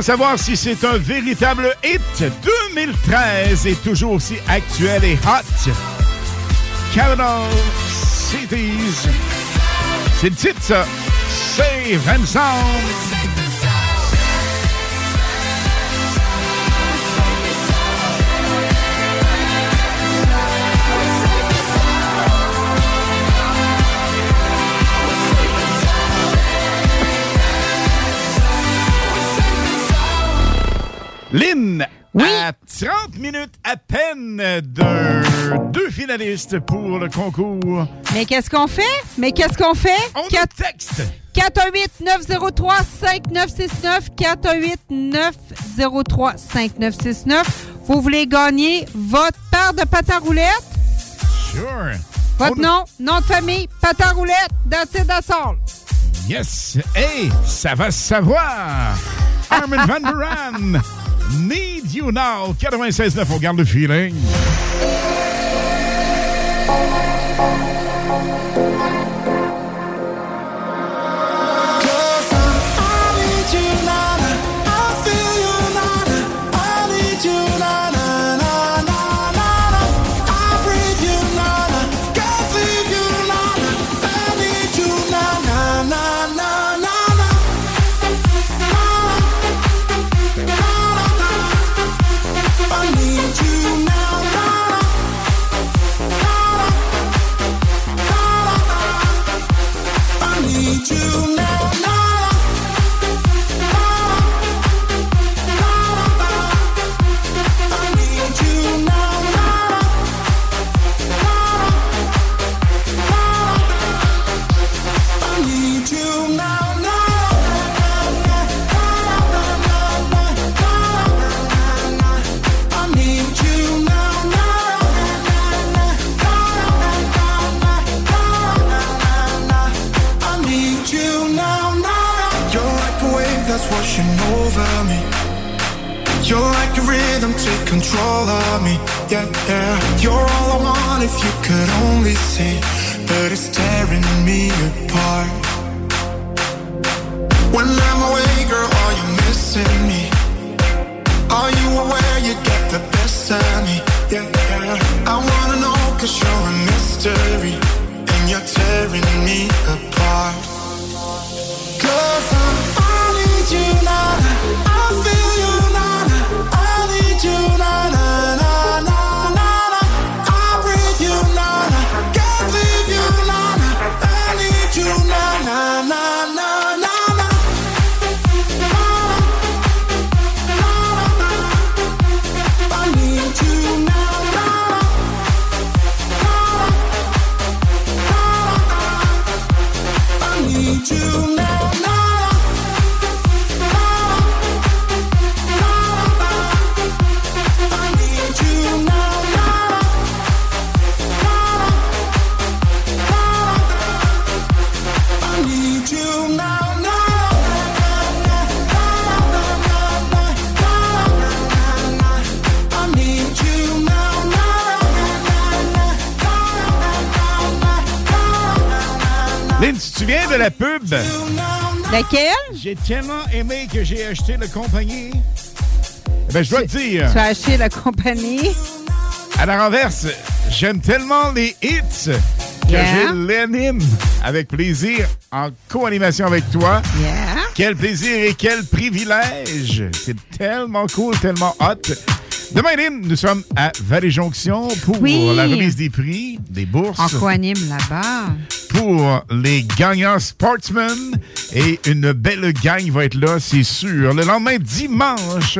Savoir si c'est un véritable hit 2013 est toujours aussi actuel et hot? Capital Cities. C'est le titre, ça. Save. Lynn, à 30 minutes à peine de deux finalistes pour le concours. Mais qu'est-ce qu'on fait? Mais qu'est-ce qu'on fait? On nous texte. 418-903-5969. 418-903-5969. Vous voulez gagner votre paire de pâte à roulettes? Sure. Votre On nom, nom de famille, pâte à roulettes, that's it, that's all. Yes. Hey, ça va se savoir. Armin Van Buren. Need You Now. 96.9, on garde le feeling. Take control of me. Yeah, yeah. You're all I want if you could only see. But it's tearing me apart. La pub? Laquelle? J'ai tellement aimé que j'ai acheté le compagnie. Eh ben, je dois te dire, Tu as acheté la compagnie? à la renverse, j'aime tellement les hits que Yeah. je l'anime avec plaisir en co-animation avec toi. Yeah. Quel plaisir et quel privilège! C'est tellement cool, tellement hot. Demain, Lynn, nous sommes à Vallée-Jonction pour Oui. la remise des prix, des bourses. En co-anime là-bas. pour les gagnants sportsmen. Et une belle gang va être là, c'est sûr. Le lendemain, dimanche,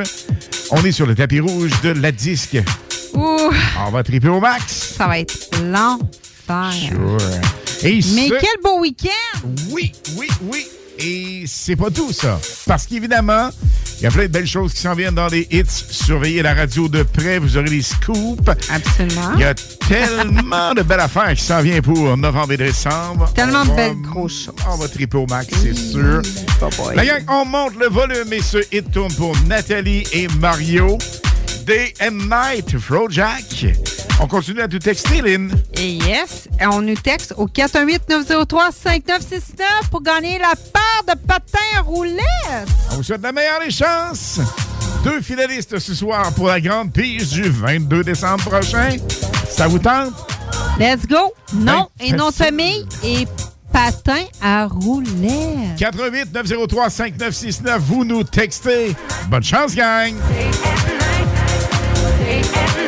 on est sur le tapis rouge de la disque. Ouh, On va triper au max. ça va être l'enfer. Sure. Et Mais ce- quel beau week-end! Oui, oui, oui. Et c'est pas tout, ça. Parce qu'évidemment, il y a plein de belles choses qui s'en viennent dans les hits. Surveillez la radio de près, vous aurez les scoops. Absolument. Il y a tellement de belles affaires qui s'en viennent pour novembre et décembre. Tellement de belles grosses choses. On va triper au max, c'est sûr. La gang, on monte le volume et ce hit tourne pour Nathalie et Mario. Day and Night, Jack. On continue à tout texter, Lynn. Et yes, et on nous texte au 418-903-5969 pour gagner la part de patins à roulettes. On vous souhaite la meilleure des chances. Deux finalistes ce soir pour la grande pige du 22 décembre prochain. Ça vous tente? Let's go! Non et facile. famille et patins à roulettes. 88 903 5969, vous nous textez. Bonne chance, gang! Day and Night,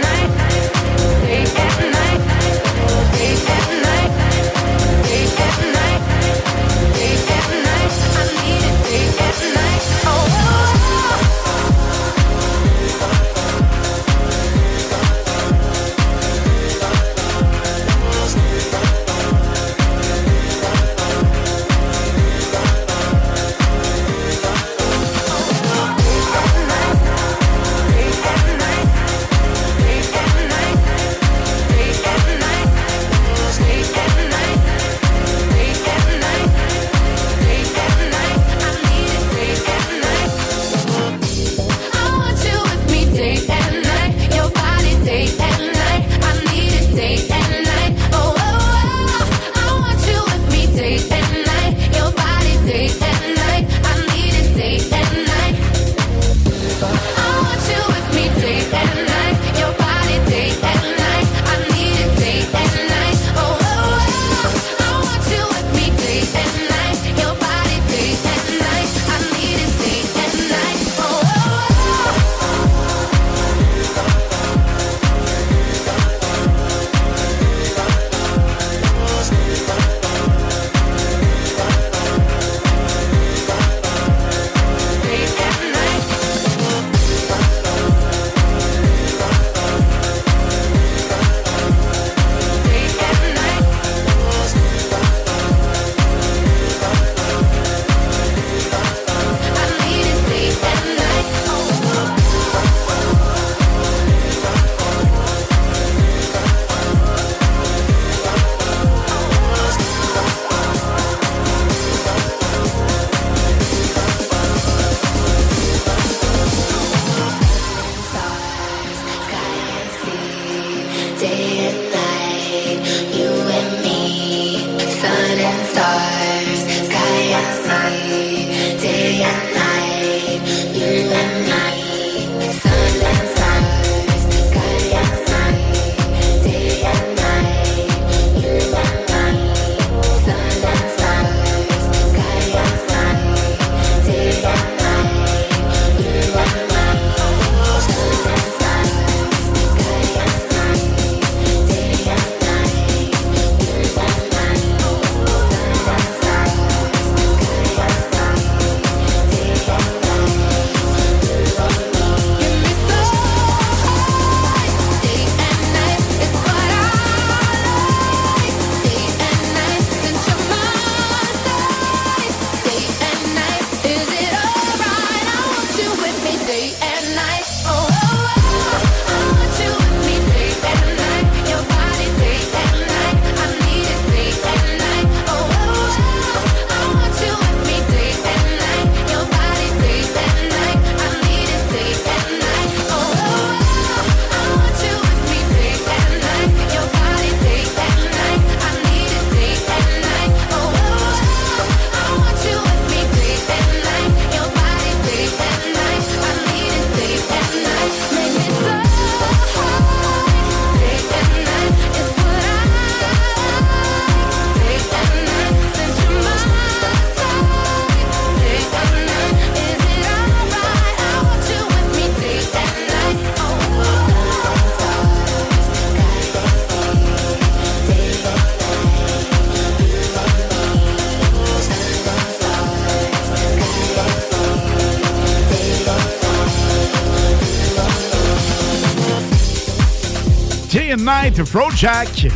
Jack.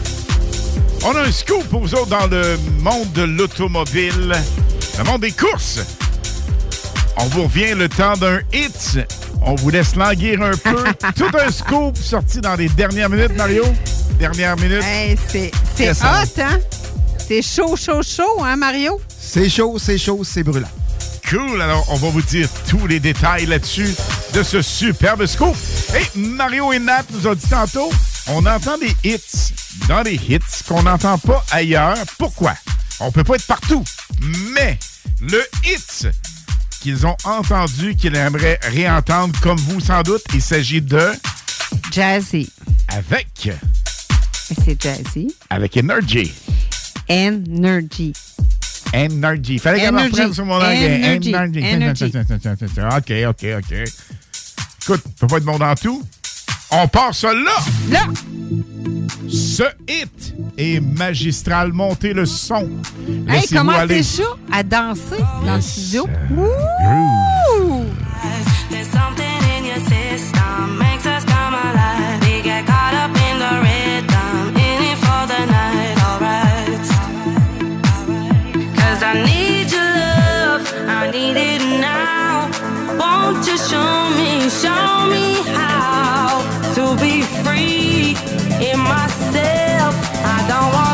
On a un scoop pour vous autres dans le monde de l'automobile, le monde des courses. On vous revient le temps d'un hit. On vous laisse languir un peu. Tout un scoop sorti dans les dernières minutes, Mario. Dernière minute. Hey, c'est hot, hein? C'est chaud, chaud, chaud, hein, Mario? C'est chaud, c'est chaud, c'est brûlant. Cool, alors on va vous dire tous les détails là-dessus de ce superbe scoop. Et Mario et Nat nous ont dit tantôt, on entend des hits dans les hits qu'on n'entend pas ailleurs. Pourquoi? On peut pas être partout. Mais le hit qu'ils ont entendu, qu'ils aimeraient réentendre comme vous sans doute, il s'agit de Jazzy. Avec C'est Jazzy. avec Energy. Energy. Energy. Fallait qu'elle me Energy. reprenne sur mon anglais. Energy. Energy. OK, OK, OK. Écoute, peut pas être bon dans tout. On part ça là. Là. Ce hit est magistral. Montez le son. Hey, comment c'est chaud à danser dans le studio? Groove. Won't show me, show me how to be free in myself? I don't wanna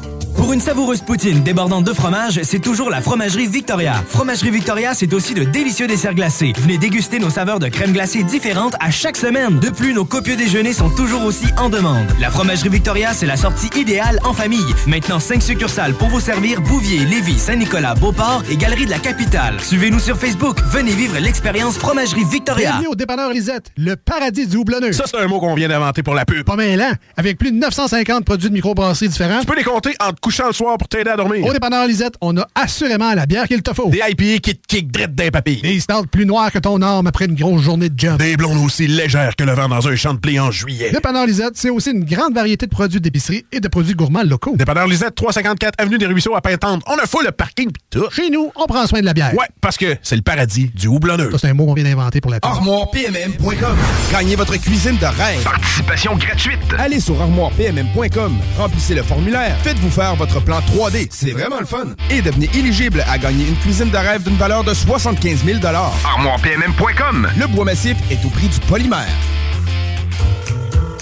Pour une savoureuse poutine débordante de fromage, c'est toujours la Fromagerie Victoria. Fromagerie Victoria, c'est aussi de délicieux desserts glacés. Venez déguster nos saveurs de crème glacée différentes à chaque semaine. De plus, nos copieux déjeuners sont toujours aussi en demande. La Fromagerie Victoria, c'est la sortie idéale en famille. Maintenant, 5 succursales pour vous servir Bouvier, Lévis, Saint-Nicolas, Beauport et Galerie de la Capitale. Suivez-nous sur Facebook. Venez vivre l'expérience Fromagerie Victoria. Bienvenue au dépanneur Lisette, le paradis du houblonneux. Ça, c'est un mot qu'on vient d'inventer pour la pub. Pas mal, hein? Avec plus de 950 produits de microbrasserie différents. Tu peux les compter entre coup couchant le soir pour t'aider à dormir. Au dépanneur Lisette, on a assurément la bière qu'il te faut. Des IPA qui te kick drette d'un papy. Des stouts plus noirs que ton arme après une grosse journée de job. Des blondes aussi légères que le vent dans un champ de blé en juillet. Dépanneur Lisette, c'est aussi une grande variété de produits d'épicerie et de produits gourmands locaux. Dépanneur Lisette, 354 Avenue des Ruisseaux à Pintante. On a fou le parking pis tout. Chez nous, on prend soin de la bière. Ouais, parce que c'est le paradis du houblonneux. Ça, c'est un mot qu'on vient d'inventer pour la bière. ArmoirePMM.com. Gagnez votre cuisine de rêve. Participation gratuite. Allez sur ArmoirePMM.com. Remplissez le formulaire. Faites-vous faire votre plan 3D. C'est vraiment le fun. Et devenez éligible à gagner une cuisine de rêve d'une valeur de 75 000 ArmoirePMM.com. Le bois massif est au prix du polymère.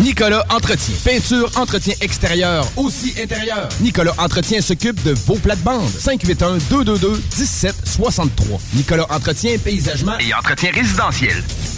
Nicolas Entretien. Peinture, entretien extérieur, aussi intérieur. Nicolas Entretien s'occupe de vos plates-bandes. 581-222-1763. Nicolas Entretien, paysagement Et entretien résidentiel.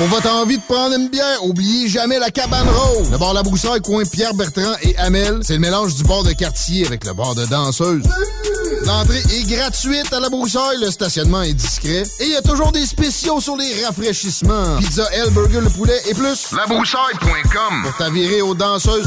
Pour votre envie de prendre une bière, oubliez jamais la cabane rose. Le bar La Broussaille, coin Pierre Bertrand et Amel, c'est le mélange du bar de quartier avec le bar de danseuse. L'entrée est gratuite à La Broussaille, le stationnement est discret et il y a toujours des spéciaux sur les rafraîchissements. Pizza, L, burger, le poulet et plus. Labroussaille.com. Pour t'avirer aux danseuses.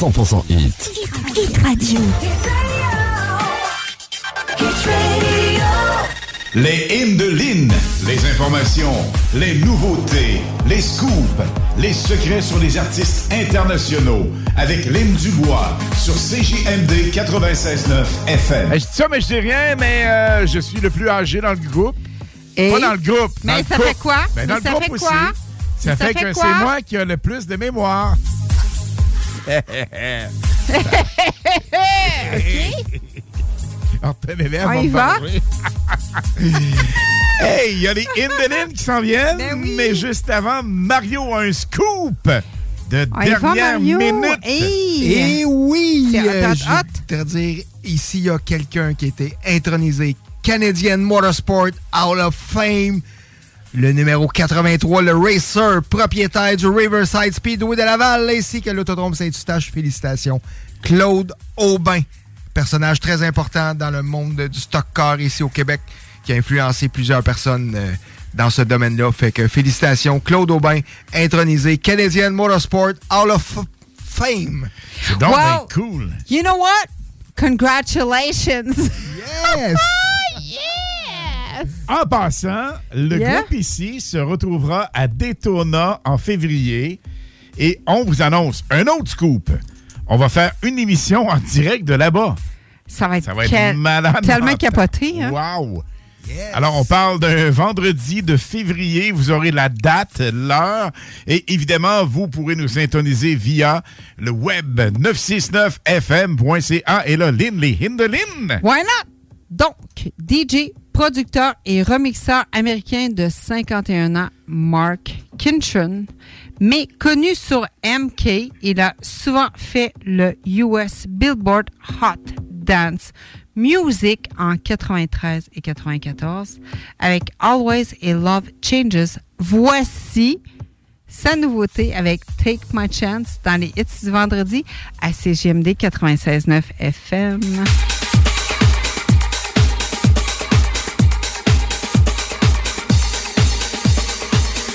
100% hit. Hit Radio. Les hymnes de Lynn, les informations, les nouveautés, les scoops, les secrets sur les artistes internationaux avec Lynn Dubois sur CJMD 96.9 FM. Je dis ça, mais je dis rien, mais euh, je suis le plus âgé dans le groupe. Et? Pas dans le groupe. Mais le ça couple. fait quoi? Ben, dans Mais le ça groupe fait aussi. quoi? Ça, fait, fait que c'est moi qui ai le plus de mémoire. Bébert On y va? hey, il y a les Indelines qui s'en viennent, Ben mais juste avant, Mario a un scoop de On va, dernière minute. Hey! Et oui, C'est euh, je vais te dire, ici, il y a quelqu'un qui a été intronisé Canadian Motorsport Hall of Fame. Le numéro 83, le racer, propriétaire du Riverside Speedway de Laval, ainsi que l'Autodrome Saint-Eustache. Félicitations. Claude Aubin, personnage très important dans le monde du stock car ici au Québec, qui a influencé plusieurs personnes euh, dans ce domaine-là. Fait que félicitations. Claude Aubin, intronisé Canadian Motorsport Hall of Fame. C'est donc Wow. cool. You know what? Congratulations! Yes! yes! En passant, le Yeah. groupe ici se retrouvera à Daytona en février et on vous annonce un autre scoop. On va faire une émission en direct de là-bas. Ça va être, Ça va être quel- malade. tellement capoté. Hein? Wow! Alors, on parle d'un vendredi de février. Vous aurez la date, l'heure. Et évidemment, vous pourrez nous syntoniser via le web 969fm.ca. Et là, Lynn, les Hindelin. Why not? Donc, DJ producteur et remixeur américain de 51 ans, Mark Kinchon. Mais connu sur MK, il a souvent fait le US Billboard Hot Dance Music en 93 et 94 avec Always a Love Changes. Voici sa nouveauté avec Take My Chance dans les hits du vendredi à CGMD 96.9 FM.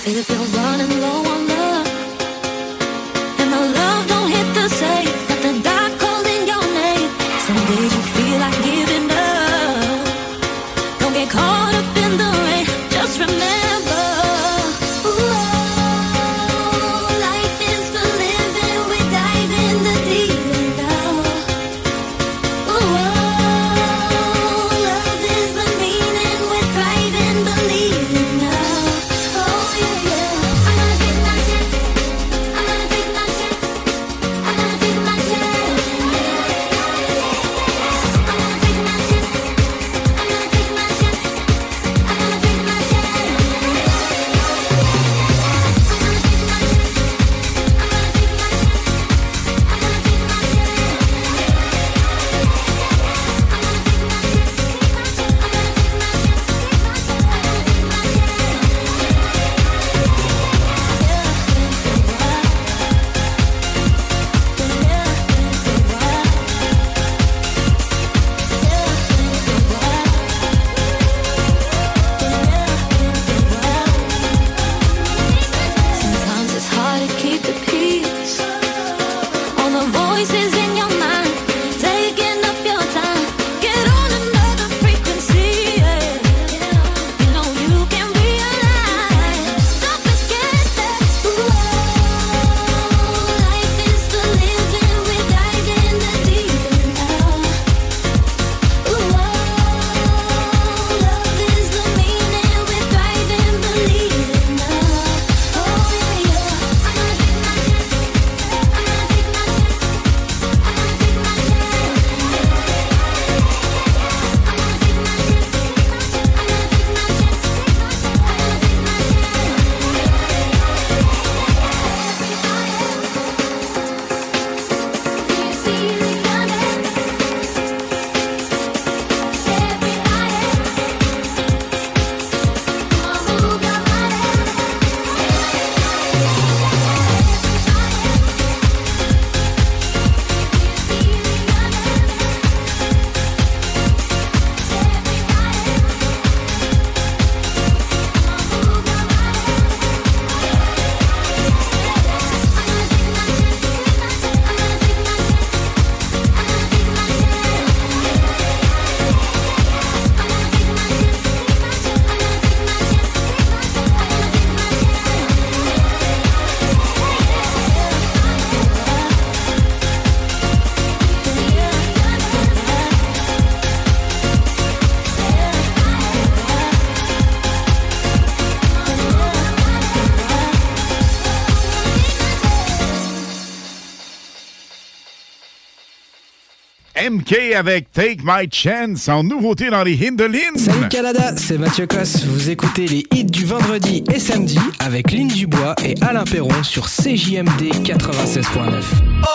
If feel a running low. Avec Take My Chance en nouveauté dans les Hindelines. Salut Canada, c'est Mathieu Cosse. Vous écoutez les hits du vendredi et samedi avec Lynn Dubois et Alain Perron sur CJMD 96.9.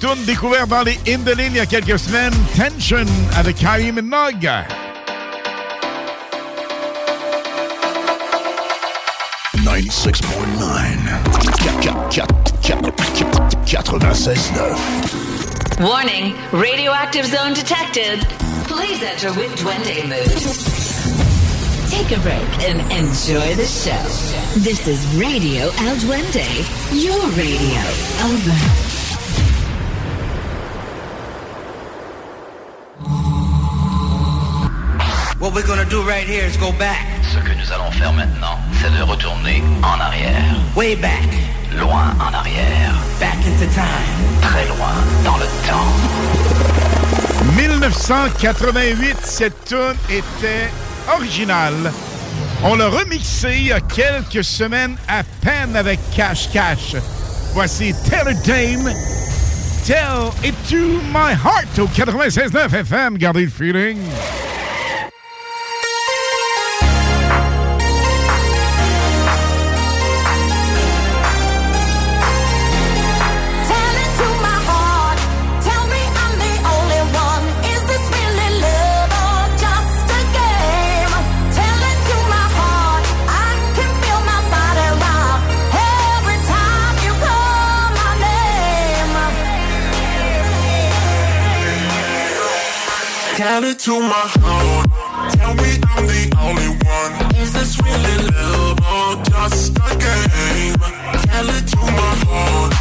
tune découverte dans les Indolines il y a quelques semaines, Tension avec Kylie Minogue. 96.9. Warning, radioactive zone detected. Please enter with Duende mood. Take a break and enjoy the show. This is Radio El Duende, your radio. Over. What we're gonna do right here is go back. Ce que nous allons faire maintenant, c'est de retourner en arrière. Way back. Loin en arrière. Back into time. Très loin dans le temps. 1988, cette tune était originale. On l'a remixé il y a quelques semaines à peine avec Cash Cash. Voici Taylor Dame. Tell it to my heart au 96.9 FM. Gardez le feeling. Tell it to my heart. Tell me I'm the only one. Is this really love or just a game? It to my heart.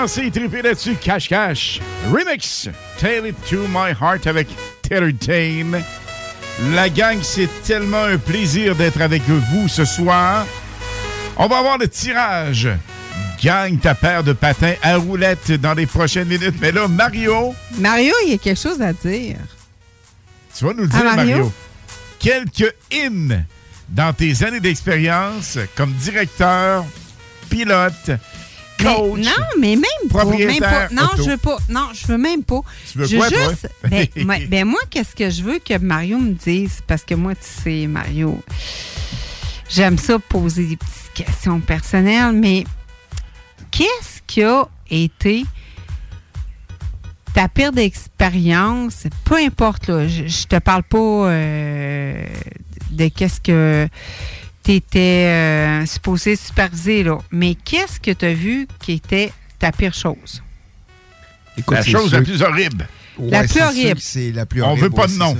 Danser et triper là-dessus? Cash Cash. Remix. Tell it to my heart avec Taylor Dane. La gang, c'est tellement un plaisir d'être avec vous ce soir. On va avoir le tirage. Gagne ta paire de patins à roulettes dans les prochaines minutes. Mais là, Mario, Mario, il y a quelque chose à dire. tu vas nous le Ah, dire, Mario? Mario. Quelques in dans tes années d'expérience comme directeur, pilote, Mais- non, mais même pas. Même pas. Non, auto. je veux pas. Non, je veux même pas. Tu veux je quoi, toi? juste, ben, moi, ben, moi, qu'est-ce que je veux que Mario me dise? Parce que moi, tu sais, Mario, j'aime ça poser des petites questions personnelles, mais qu'est-ce qui a été ta pire d'expérience, peu importe, là, je, je te parle pas euh, de qu'est-ce que tu étais supposé superviser, là, mais qu'est-ce que tu as vu qui était ta pire chose? Écoute, la chose la plus horrible. La plus horrible. C'est la plus On horrible. veut pas ouais, de nom.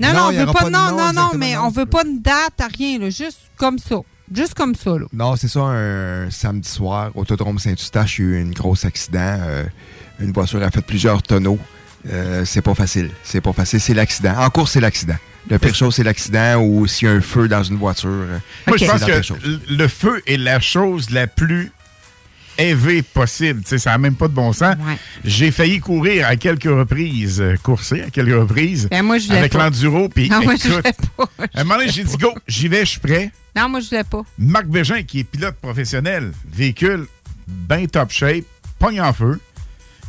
Non, non, on veut pas de nom, non, non, mais on veut pas de date, à rien, là, juste comme ça. Juste comme ça, là. Non, c'est ça, un samedi soir, Autodrome Saint-Eustache, il y a eu un gros accident. euh, une voiture a fait plusieurs tonneaux. Euh, c'est pas facile. C'est pas facile. C'est l'accident. En course, c'est l'accident. Le pire chose, c'est l'accident ou s'il y a un feu dans une voiture. euh, Moi, je pense la que le feu est la chose la plus élevée possible. Tu sais, ça n'a même pas de bon sens. J'ai failli courir à quelques reprises, euh, courser à quelques reprises Ben, moi, je avec l'enduro. Puis, Non, moi, je écoute, voulais pas. à un moment donné, j'ai dit, go, j'y vais, je suis prêt. Non, moi, je voulais pas. Marc Bégin, qui est pilote professionnel, véhicule bien top shape, pogne en feu.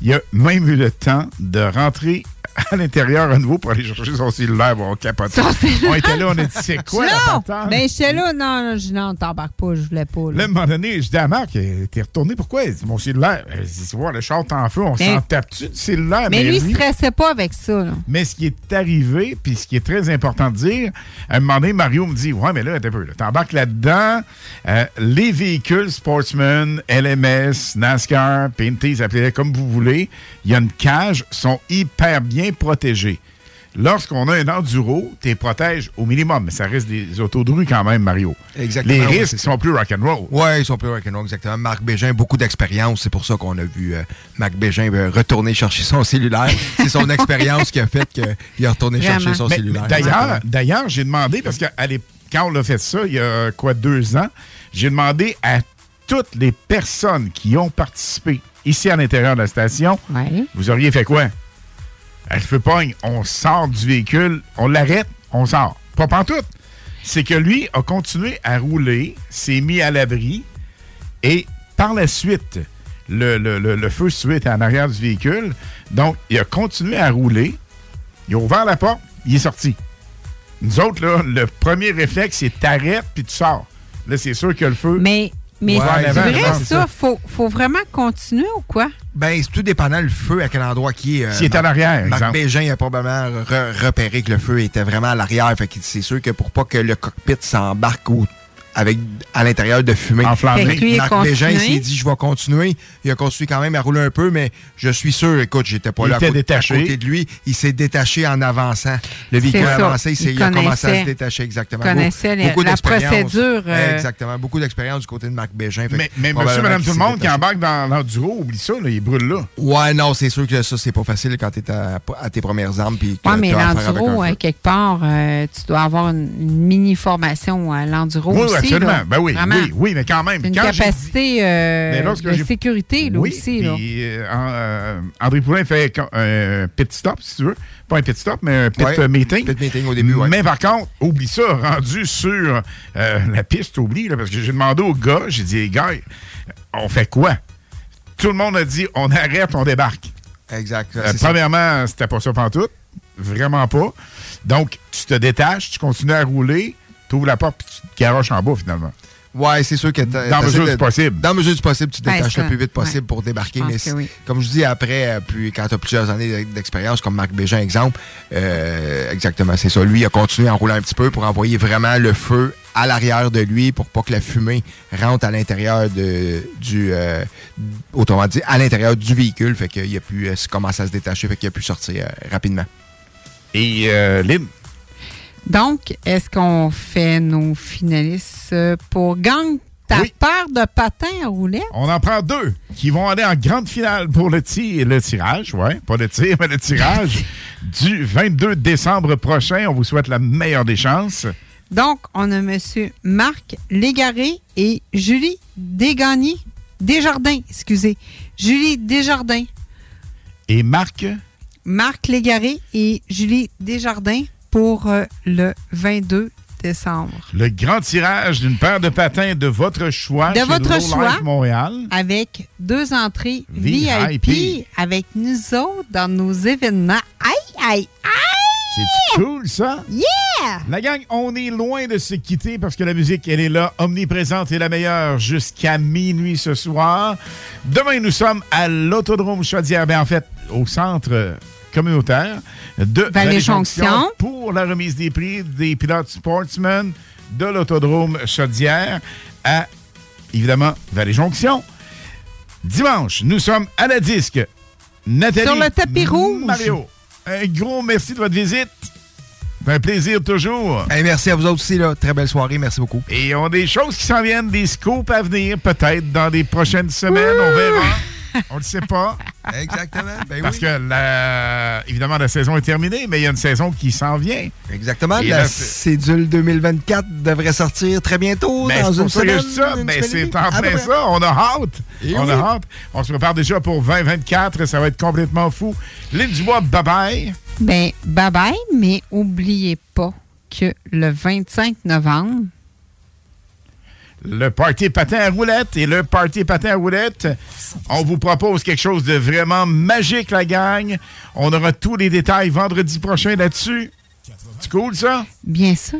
Il a même eu le temps de rentrer à l'intérieur à nouveau pour aller chercher son cellulaire. Bon, on capotait. On était là, on a dit, c'est quoi la non! patente? Ben, j'étais là, non, non, je non, t'embarques pas, je voulais pas. Là, Là. à un moment donné, je dis à Marc, euh, t'es retourné pourquoi? Il dit, mon cellulaire. Je dis, voir le char est en feu, on Mais- s'en tape-tu du cellulaire? mais lui, il stressait pas avec ça, là. mais ce qui est arrivé, puis ce qui est très important de dire, à un moment donné, Mario me dit Ouais, mais là, un peu. là, T'embarques là-dedans. euh, les véhicules Sportsman, LMS, NASCAR, PNT, appelez-les comme vous voulez, il y a une cage, sont hyper bien protégés. Lorsqu'on a un enduro, tu les protèges au minimum, mais ça reste des autos de rue quand même, Mario. Exactement, Les ouais, risques ça. sont plus rock'n'roll. Oui, ils sont plus rock'n'roll, exactement. Marc Bégin, beaucoup d'expérience. C'est pour ça qu'on a vu euh, Marc Bégin euh, retourner chercher son cellulaire. C'est son expérience qui a fait qu'il a retourné chercher son Mais- cellulaire. D'ailleurs, d'ailleurs, j'ai demandé, parce que à quand on a fait ça, il y a quoi, deux ans, j'ai demandé à toutes les personnes qui ont participé ici à l'intérieur de la station, vous auriez fait quoi? Elle fait pogne, on sort du véhicule, on l'arrête, on sort. Pas pantoute. C'est que lui a continué à rouler, s'est mis à l'abri, et par la suite, le, feu suite en arrière du véhicule. Donc, il a continué à rouler. Il a ouvert la porte, il est sorti. Nous autres, là, le premier réflexe, c'est t'arrêtes puis tu sors. Là, c'est sûr que le feu. Mais Ouais, c'est vrai, ça? Faut, faut vraiment continuer ou quoi? Ben, c'est tout dépendant le feu, à quel endroit qui est. euh, S'il est à l'arrière, Marc exemple. Bégin a probablement re- repéré que le feu était vraiment à l'arrière. Fait que c'est sûr que pour pas que le cockpit s'embarque au- avec à l'intérieur de fumée. Enflammé. Marc Bégin s'est dit je vais continuer. Il a continué quand même à rouler un peu, mais je suis sûr, écoute, j'étais pas Il là à était côté, à détaché. côté de lui. Il s'est détaché en avançant. Le véhicule avancé, il, s'est- Il il a commencé à se détacher exactement. il connaissait les- la d'expérience. procédure, euh, Exactement. Beaucoup d'expérience du côté de Marc Bégin. Fait Mais, monsieur, madame, tout le monde qui embarque dans l'enduro, oublie ça, là, il brûle là. Ouais, non, c'est sûr que ça, c'est pas facile quand t'es à, à tes premières armes. Puis Oui, mais l'enduro, euh, quelque part, euh, tu dois avoir une, mini-formation à l'enduro. Absolument. là. Ben oui, Vraiment. oui, oui, mais quand même. Une quand capacité euh, de sécurité là, oui, aussi. Là. puis, euh, euh, André Poulain fait un pit stop, si tu veux. Pas un pit stop, mais un pit Ouais, euh, meeting. pit meeting au début, ouais. Mais par contre, oublie ça, rendu sur euh, la piste, oublie, là, parce que j'ai demandé au gars, j'ai dit, hey, gars, on fait quoi? Tout le monde a dit, on arrête, on débarque. Exact. Euh, premièrement, c'était pas ça pantoute. Vraiment pas. Donc, tu te détaches, tu continues à rouler, tu ouvres la porte, puis tu te garoches en bas, finalement. Ouais, c'est sûr que Dans mesure de- du possible. Dans mesure du possible, tu te détaches ça, le plus vite possible ouais. pour débarquer. Je pense Mais que c'est- oui. comme je dis, après, euh, puis quand tu as plusieurs années d'expérience, comme Marc Bégin, exemple, euh, exactement, c'est ça. Lui, il a continué à rouler un petit peu pour envoyer vraiment le feu à l'arrière de lui pour pas que la fumée rentre à l'intérieur de du euh, autrement dit à l'intérieur du véhicule fait qu'il a pu euh, commencer à se détacher fait qu'il a pu sortir euh, rapidement Et euh, Lynn, Donc, est-ce qu'on fait nos finalistes euh, pour gang? Ta Oui. paire de patins à roulettes? on en prend deux qui vont aller en grande finale pour le, tir, le tirage, ouais, pas le tir, mais le tirage du 22 décembre prochain. On vous souhaite la meilleure des chances. Donc, on a M. Marc Légaré et Julie. Desjardins, excusez. Julie Desjardins. Et Marc, Marc Légaré et Julie Desjardins pour euh, le 22 décembre. le grand tirage d'une paire de patins de votre choix De chez votre Life choix. Montréal. Avec deux entrées VIP. VIP, avec nous autres dans nos événements. Aïe, aïe, aïe! C'est cool, ça? Yeah! La gang, on est loin de se quitter parce que la musique, elle est là, omniprésente et la meilleure jusqu'à minuit ce soir. Demain, nous sommes à l'Autodrome Chaudière, ben, en fait, au centre communautaire de Vallée-Jonction. pour la remise des prix des pilotes sportsmen de l'Autodrome Chaudière à, évidemment, Vallée-Jonction. Dimanche, nous sommes à la disque Nathalie. Sur le tapis rouge. Mario, un gros merci de votre visite. Un plaisir toujours. Hey, merci à vous autres aussi. Là. Très belle soirée. Merci beaucoup. Et on a des choses qui s'en viennent, des scoops à venir, peut-être dans les prochaines semaines. On verra. On le sait pas. Exactement. Ben Parce oui. que, la- évidemment, la saison est terminée, mais il y a une saison qui s'en vient. Exactement. Et la là, cédule 2024 devrait sortir très bientôt. Ben, dans c'est une semaine. ça. une semaine et c'est en plein ça. On a hâte. Et on oui. a hâte. On se prépare déjà pour 2024. Ça va être complètement fou. Lynn Dubois, bye-bye. Ben, bye bye, mais oubliez pas que le 25 novembre, le party patin à roulette et le party patin à roulette. On vous propose quelque chose de vraiment magique, la gang. On aura tous les détails vendredi prochain là-dessus. C'est cool, ça? bien sûr.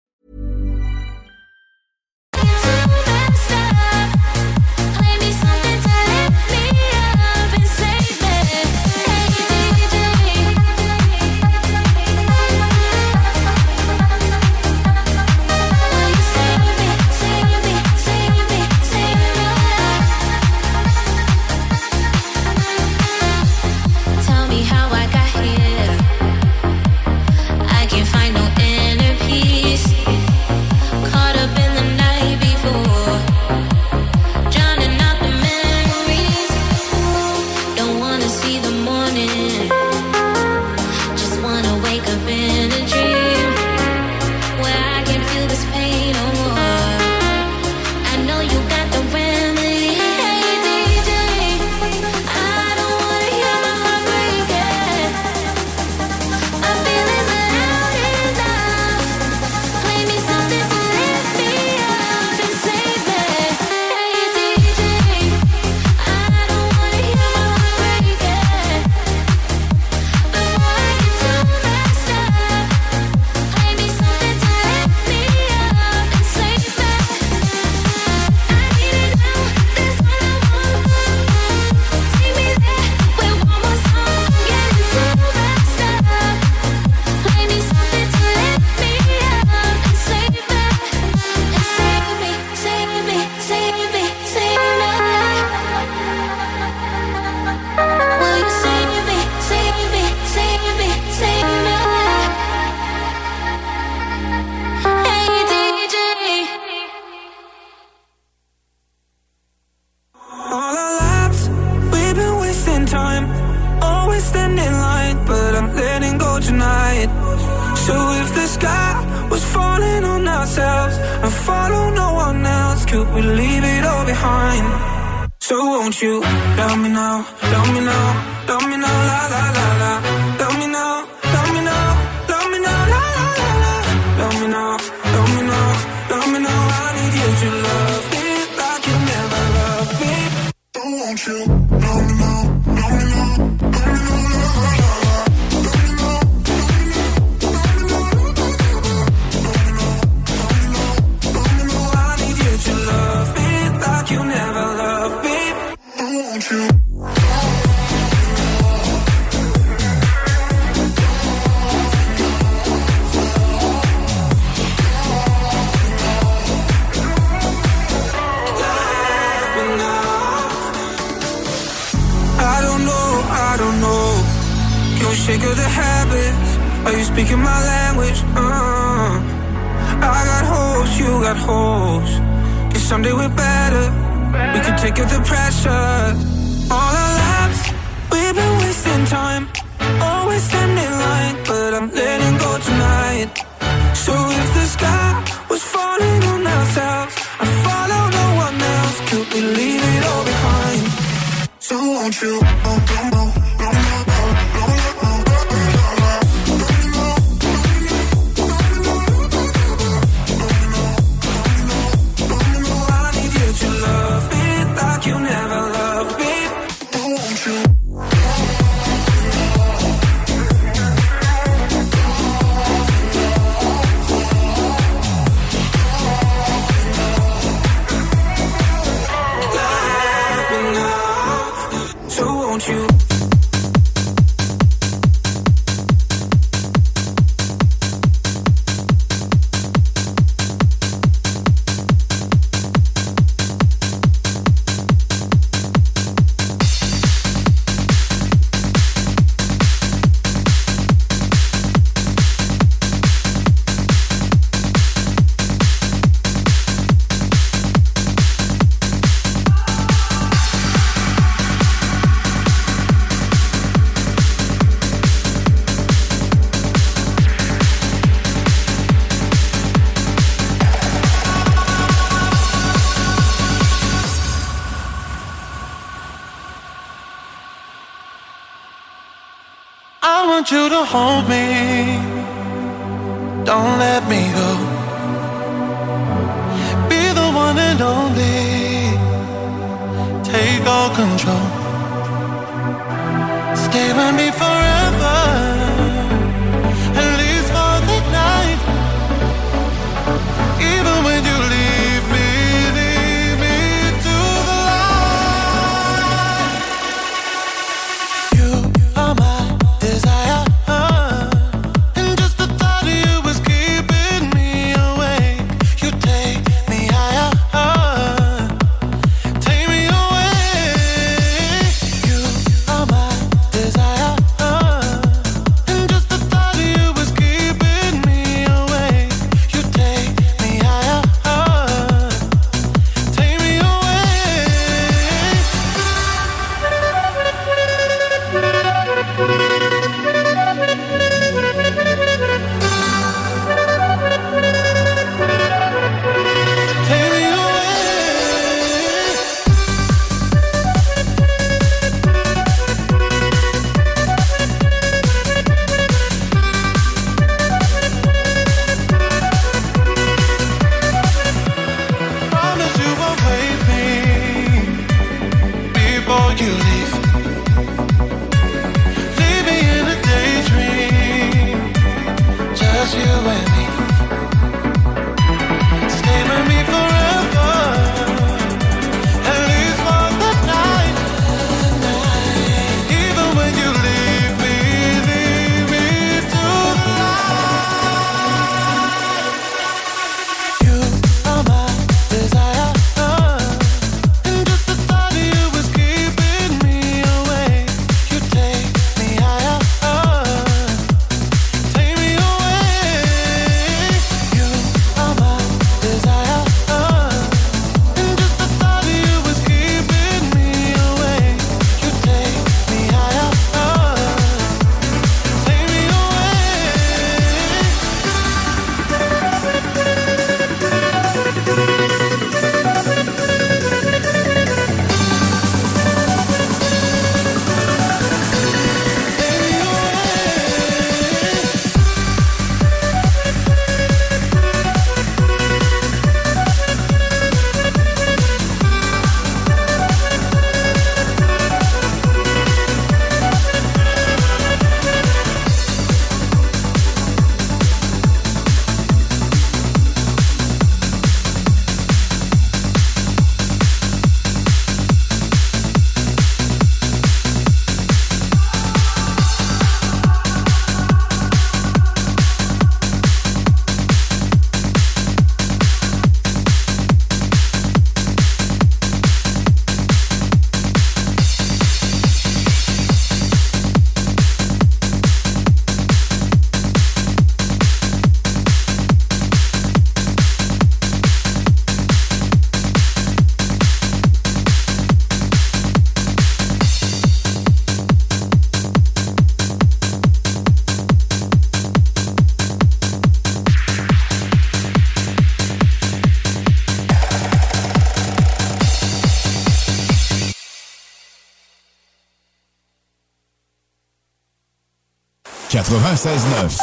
96.9.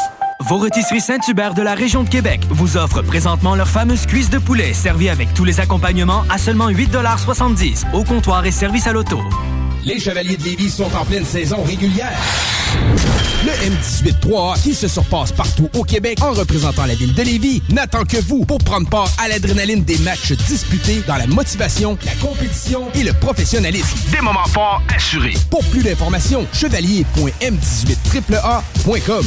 Vos rôtisseries Saint-Hubert de la région de Québec vous offrent présentement leur fameuse cuisse de poulet servie avec tous les accompagnements à seulement 8,70 au comptoir et service à l'auto. Les Chevaliers de Lévis sont en pleine saison régulière. Le M18-3A, qui se surpasse partout au Québec en représentant la ville de Lévis, n'attend que vous pour prendre part à l'adrénaline des matchs disputés dans la motivation, la compétition et le professionnalisme. Des moments forts assurés. Pour plus d'informations, chevalier.m18AAA.com.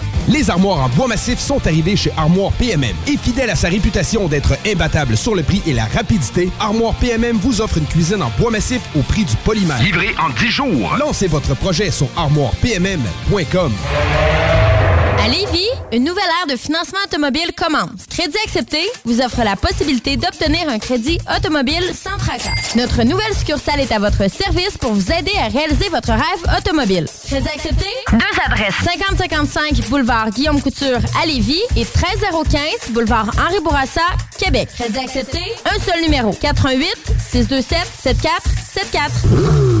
Les armoires en bois massif sont arrivées chez Armoire PMM. Et fidèle à sa réputation d'être imbattable sur le prix et la rapidité, Armoire PMM vous offre une cuisine en bois massif au prix du polymère. Livré en 10 jours. Lancez votre projet sur armoirepmm.com. À Lévis, une nouvelle ère de financement automobile commence. Crédit accepté vous offre la possibilité d'obtenir un crédit automobile sans. Notre nouvelle succursale est à votre service pour vous aider à réaliser votre rêve automobile. Crédit accepté? Deux adresses. 5055 boulevard Guillaume Couture à Lévis et 13015 boulevard Henri Bourassa, Québec. Crédit accepté? Un seul numéro. 88 627 7474.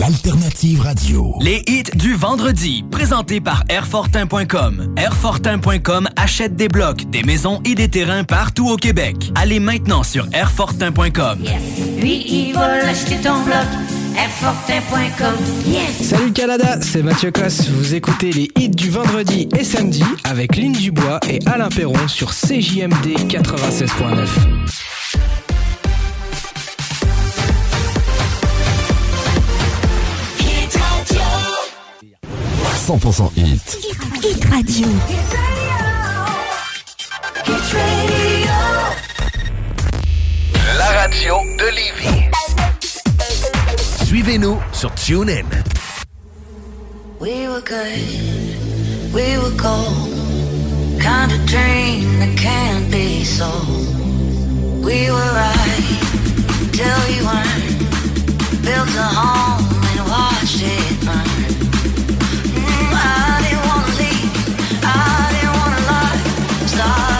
L'alternative radio. Les hits du vendredi, présentés par Airfortin.com. Airfortin.com achète des blocs, des maisons et des terrains partout au Québec. Allez maintenant sur Airfortin.com. Lui, il va l'acheter ton bloc. Airfortin.com. Yes! Salut Canada, c'est Mathieu Cosse. Vous écoutez les hits du vendredi et samedi avec Lynn Dubois et Alain Perron sur CJMD 96.9. 100% hit. Hit Radio. La radio de Lévis. Suivez-nous sur TuneIn. We were good, we were gold. Kind of dream that can't be sold. We were right till we weren't. Built a home and watched it side.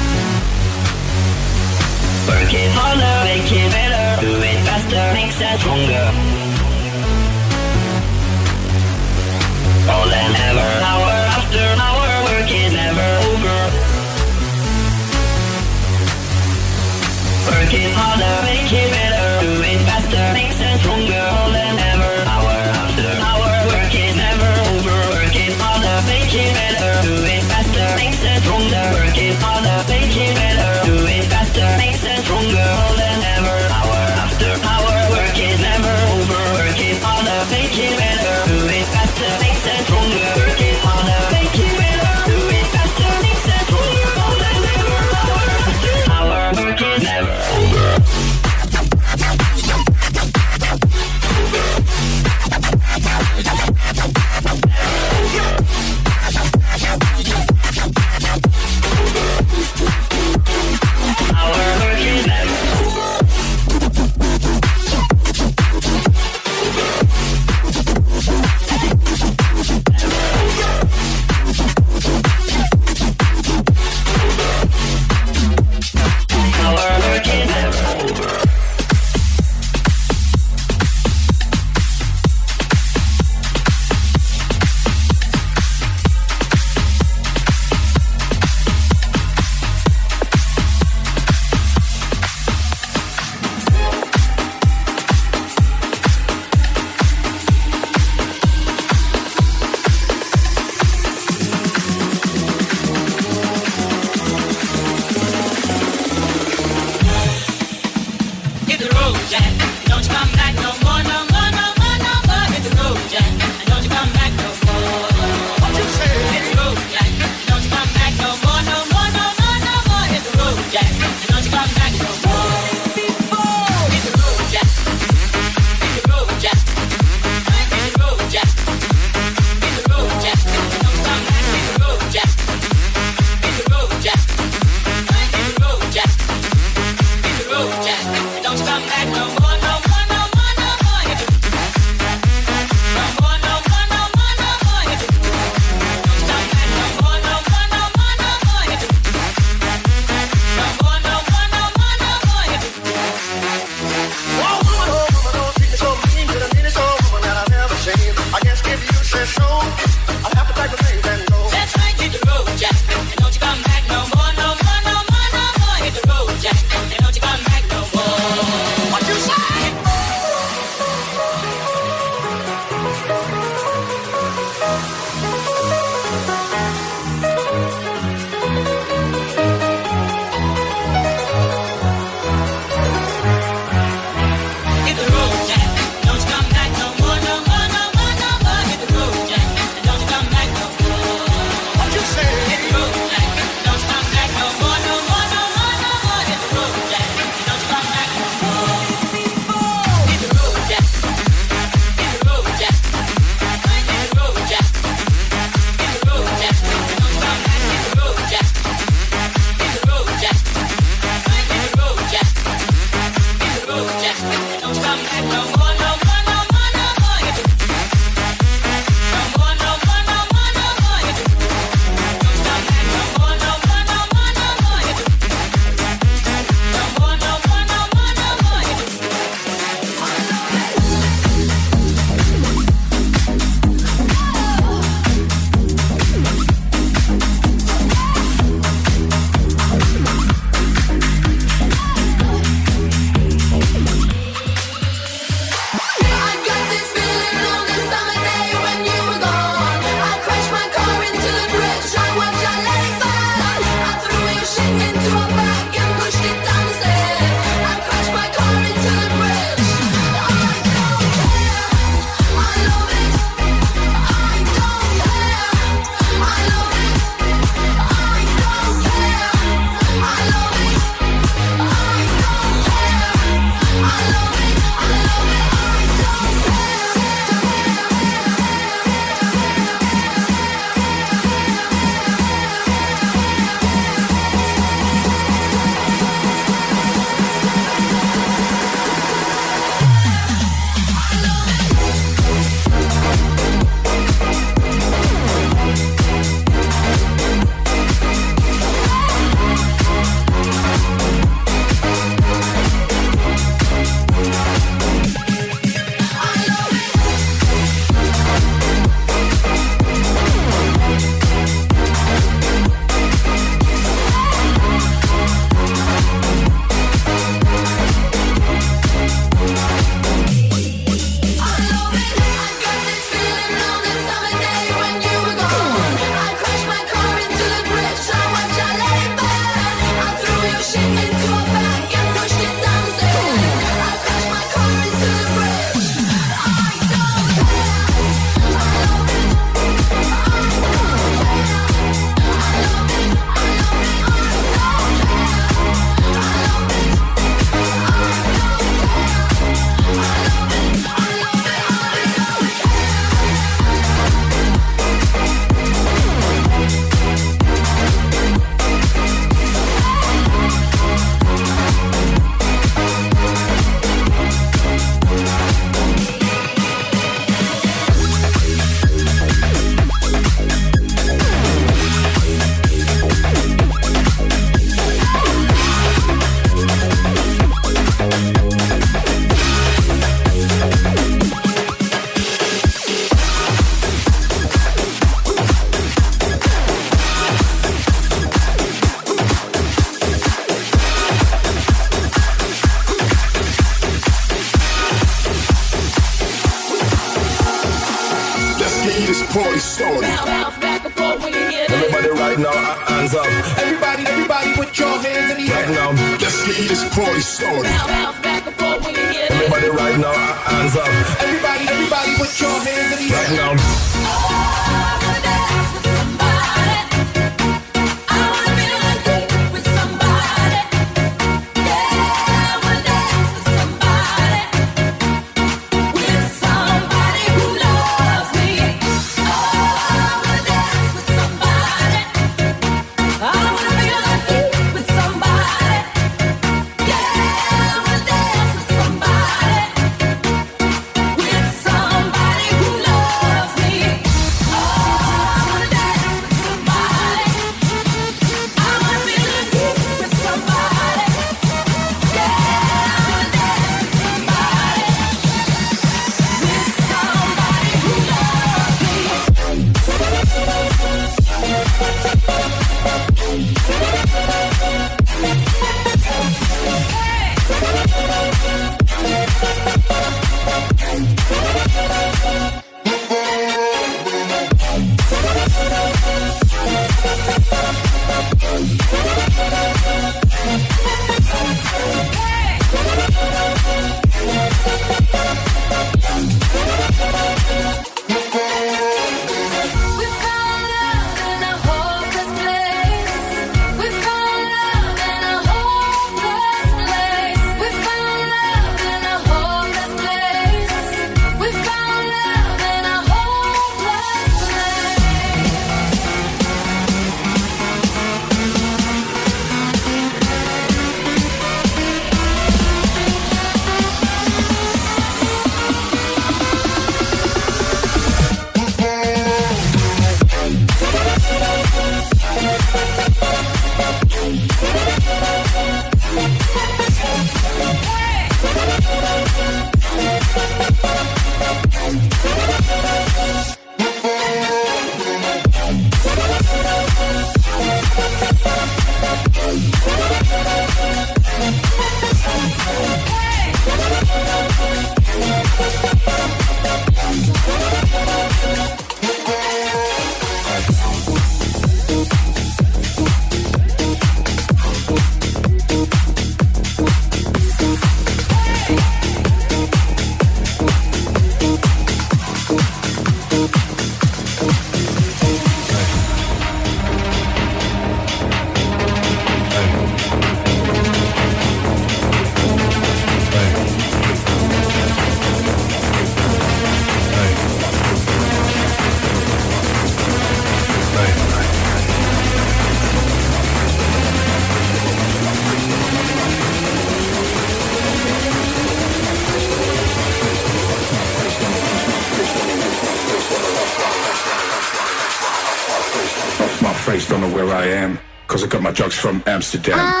from Amsterdam. I'll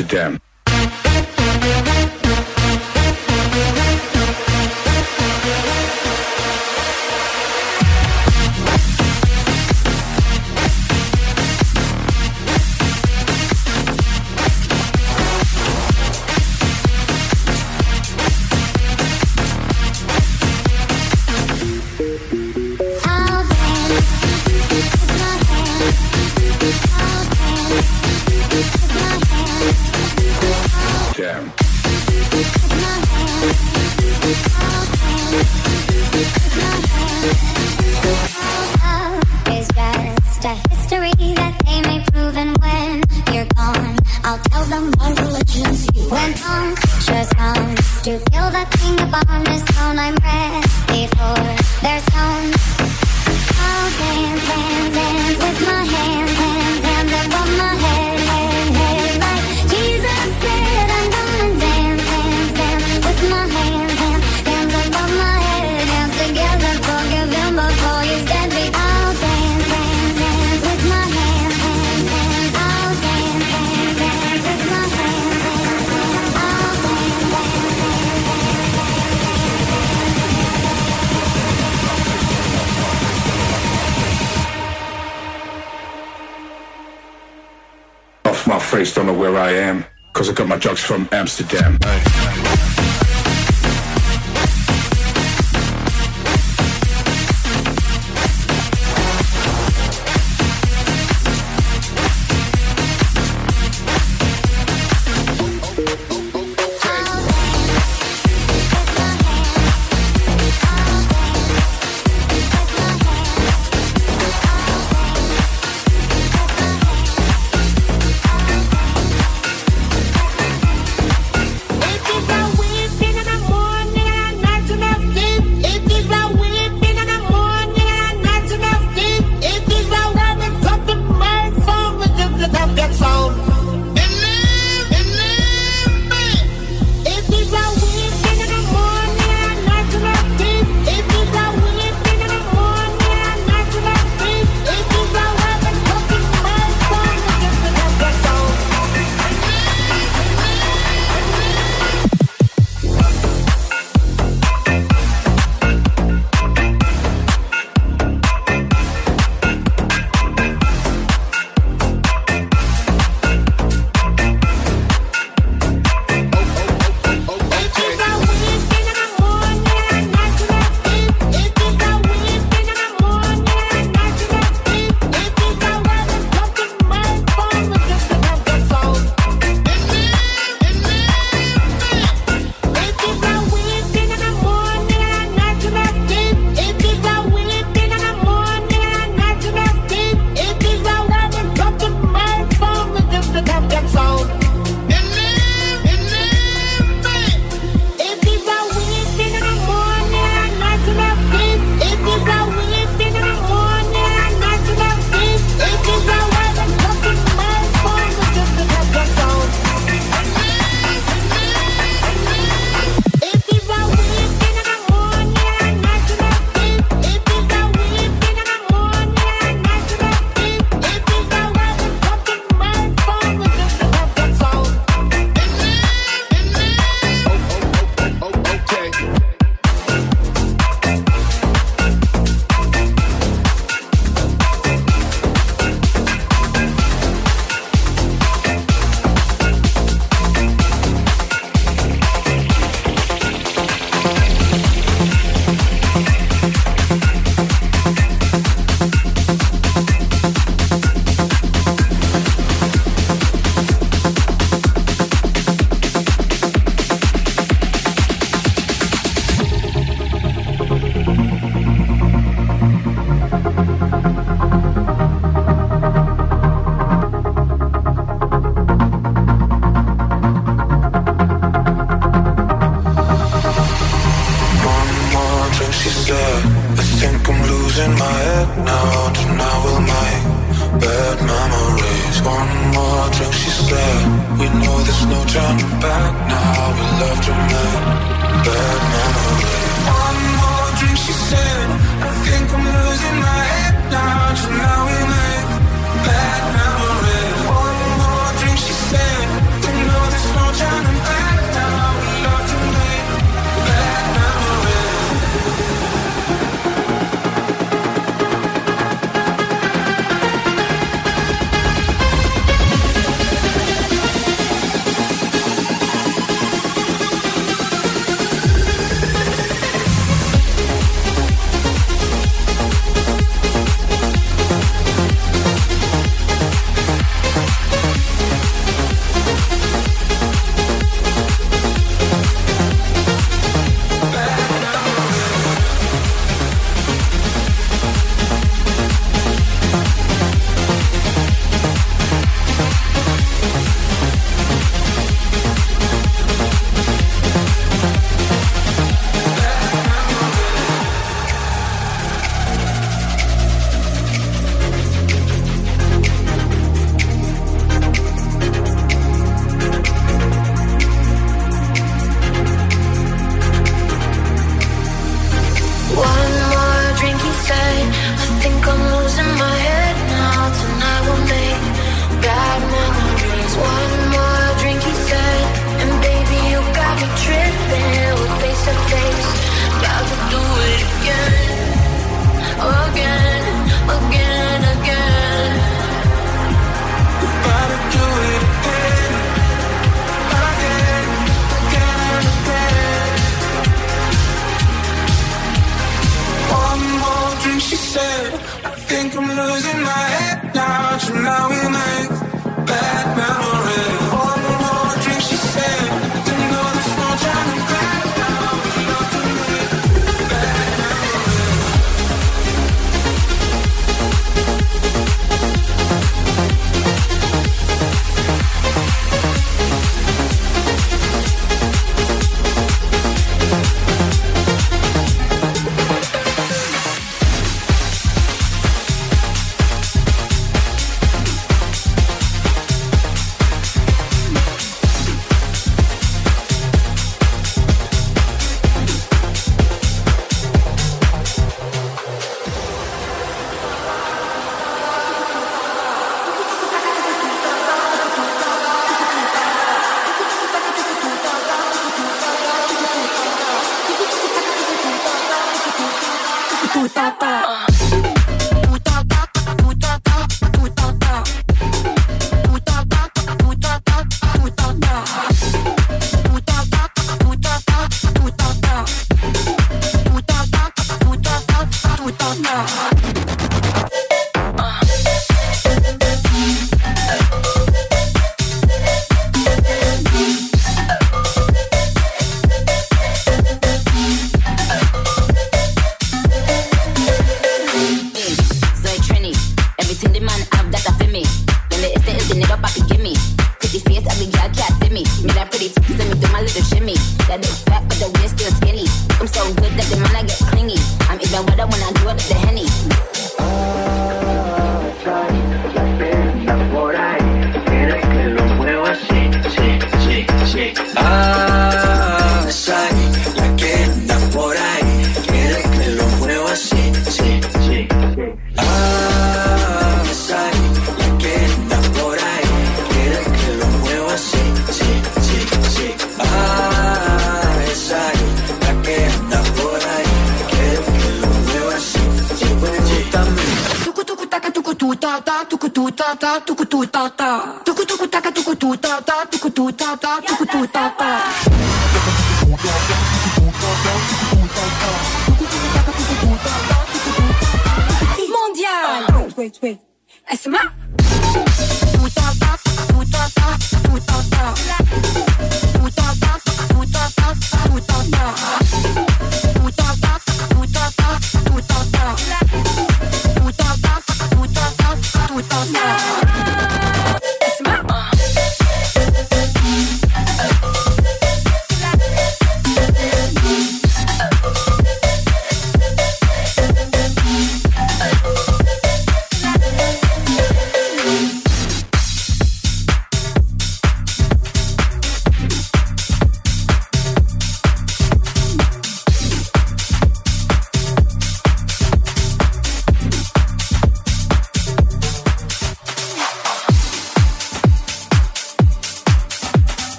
Amsterdam.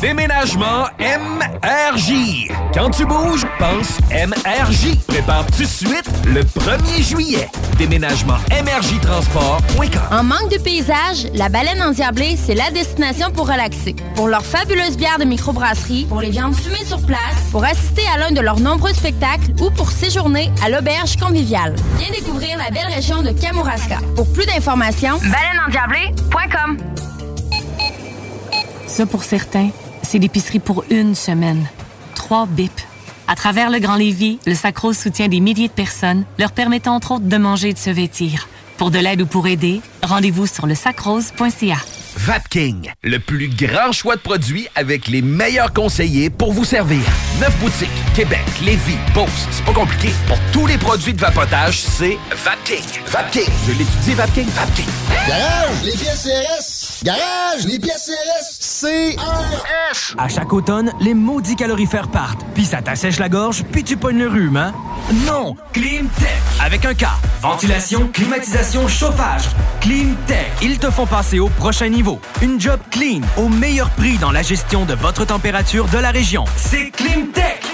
Déménagement MRJ. Quand tu bouges, pense MRJ. Prépare tout de suite le 1er juillet. Déménagement MRJ Transport.com. En manque de paysage, la baleine endiablée, c'est la destination pour relaxer. Pour leurs fabuleuses bières de microbrasserie, pour les viandes fumées sur place, pour assister à l'un de leurs nombreux spectacles ou pour séjourner à l'auberge conviviale. Viens découvrir la belle région de Kamouraska. Pour plus d'informations, baleineendiablée.com. Ça, pour certains, c'est l'épicerie pour une semaine. Trois bips. À travers le Grand Lévis, le Sacrose soutient des milliers de personnes, leur permettant entre autres de manger et de se vêtir. Pour de l'aide ou pour aider, rendez-vous sur le sacrose.ca. Vapking, le plus grand choix de produits avec les meilleurs conseillers pour vous servir. Neuf boutiques, Québec, Lévis, Beauce, c'est pas compliqué. Pour tous les produits de vapotage, c'est Vapking. Vapking, je l'étudie, Vapking, Vapking. Garage, les pièces CRS. Garage, les pièces CRS. CRS. À chaque automne, les maudits calorifères partent. Puis ça t'assèche la gorge, puis tu pognes le rhume, hein? Non! Climtech! Avec un K. Ventilation, climatisation, chauffage. Climtech. Ils te font passer au prochain niveau. Une job clean, au meilleur prix dans la gestion de votre température de la région. C'est Climtech!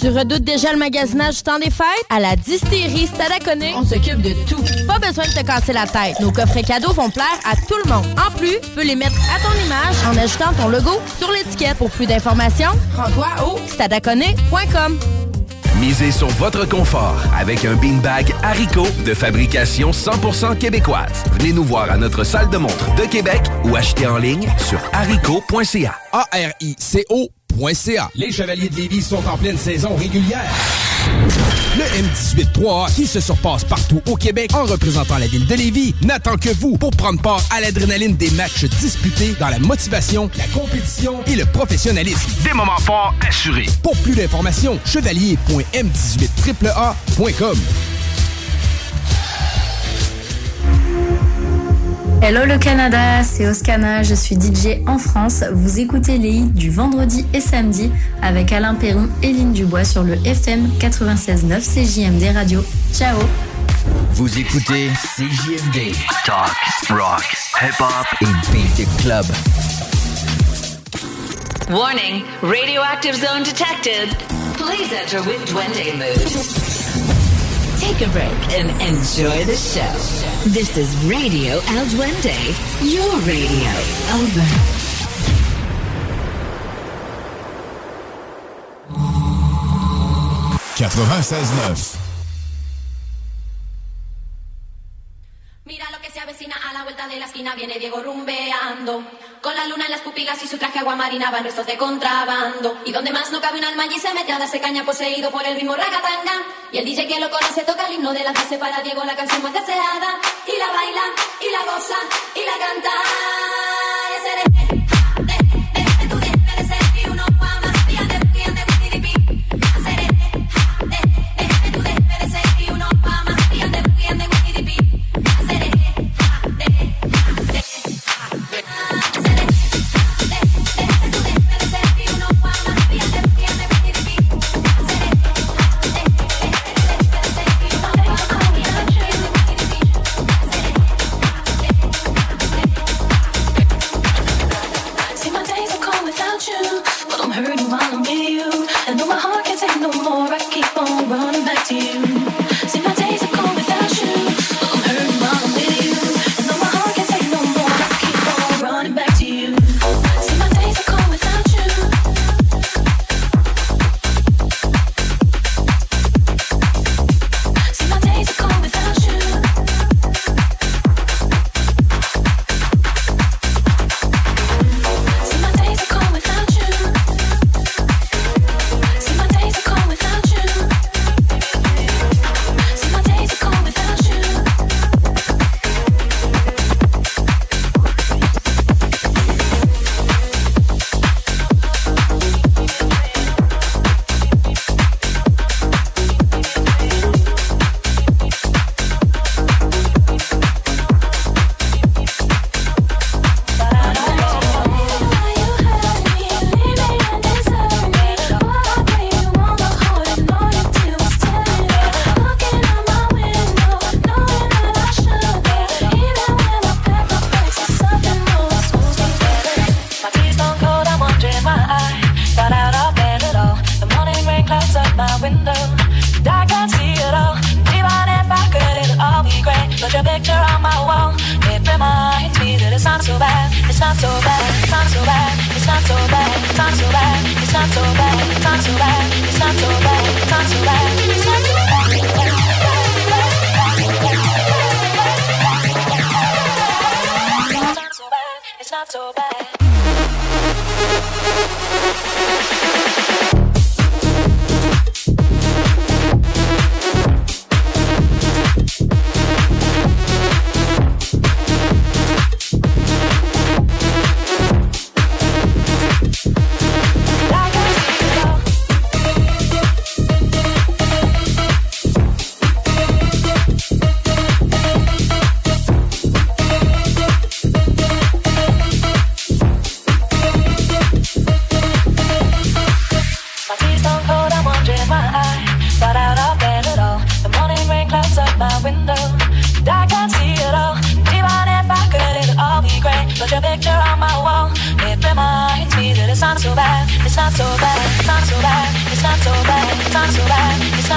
Tu redoutes déjà le magasinage du temps des fêtes? À la distillerie Stadaconé, on s'occupe de tout. Pas besoin de te casser la tête. Nos coffrets cadeaux vont plaire à tout le monde. En plus, tu peux les mettre à ton image en ajoutant ton logo sur l'étiquette. Pour plus d'informations, rends-toi au stadaconé.com. Misez sur votre confort avec un beanbag Haricot de fabrication 100% québécoise. Venez nous voir à notre salle de montre de Québec ou achetez en ligne sur haricot.ca. A-R-I-C-O.ca. Les Chevaliers de Lévis sont en pleine saison régulière. Le M18-3A, qui se surpasse partout au Québec en représentant la ville de Lévis, n'attend que vous pour prendre part à l'adrénaline des matchs disputés dans la motivation, la compétition et le professionnalisme. Des moments forts assurés. Pour plus d'informations, chevalier.m18AAA.com. Hello le Canada, c'est Oscana, je suis DJ en France. Vous écoutez les hits du vendredi et samedi avec Alain Perron et Lynn Dubois sur le FM 96.9 CJMD Radio. Ciao Vous écoutez CJMD. Talk, rock, hip-hop et beat the club. Warning, radioactive zone detected. Please enter with Duende mood. Take a break and enjoy the show. This is Radio El Duende, your radio. Over. Mira lo que se avecina a la vuelta de la esquina, viene Diego rumbeando. Con la luna en las pupilas y su traje aguamarina van restos de contrabando. Y donde más no cabe un alma allí se mete a darse caña poseído por el ritmo ragatanga. Y el DJ que lo conoce toca el himno de la clase para Diego, la canción más deseada. Y la baila, y la goza, y la canta.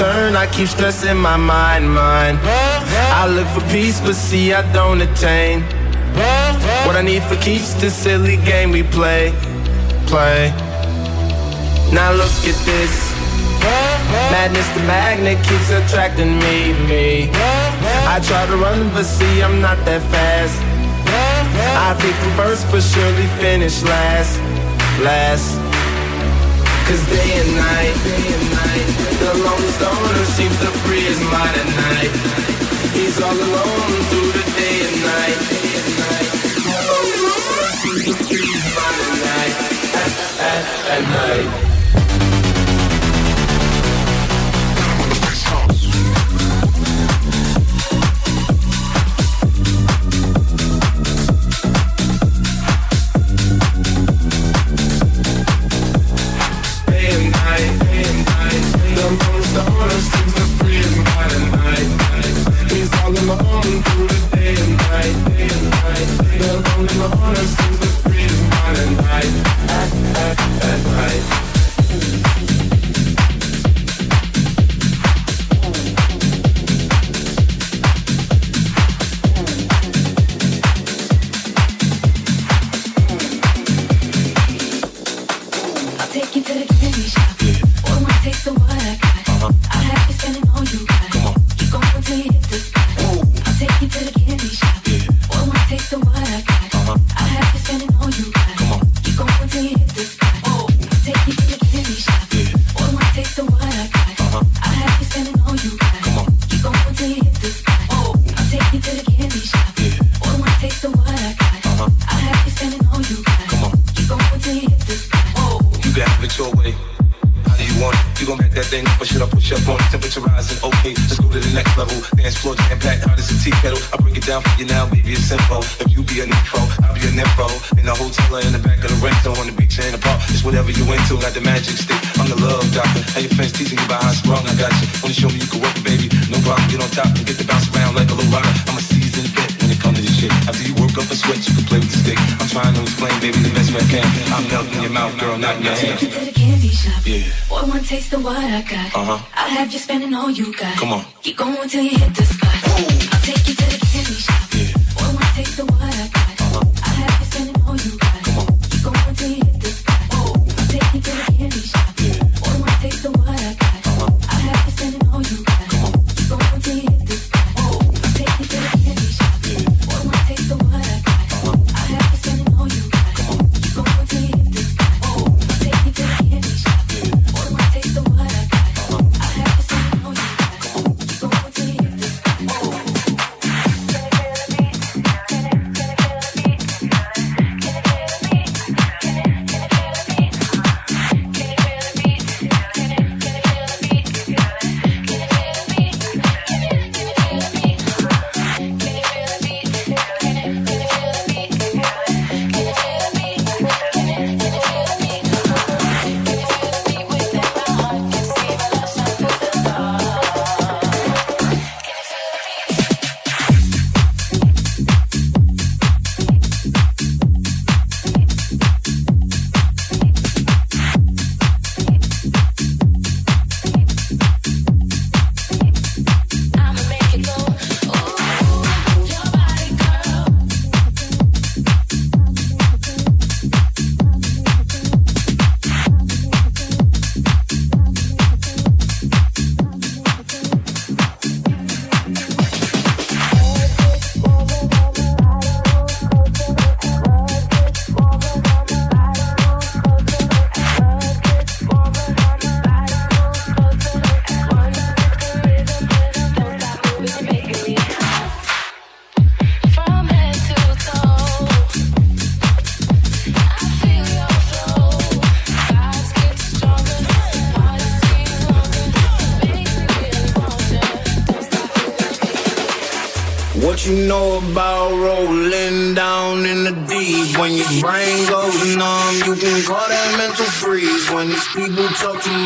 turn, I keep stressing my mind, mind. I look for peace, but see I don't attain. What I need for keeps the silly game we play, play. Now look at this. Madness the magnet keeps attracting me, me. I try to run, but see I'm not that fast. I think I'm first, but surely finish last, last. Cause day and night, day and night The lonely stoner seems to free his mind at night. He's all alone through the day and night Day and night. The lonely stoner seems to free his mind at night. At, at, at night.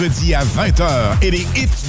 Vendredi à 20h et les hits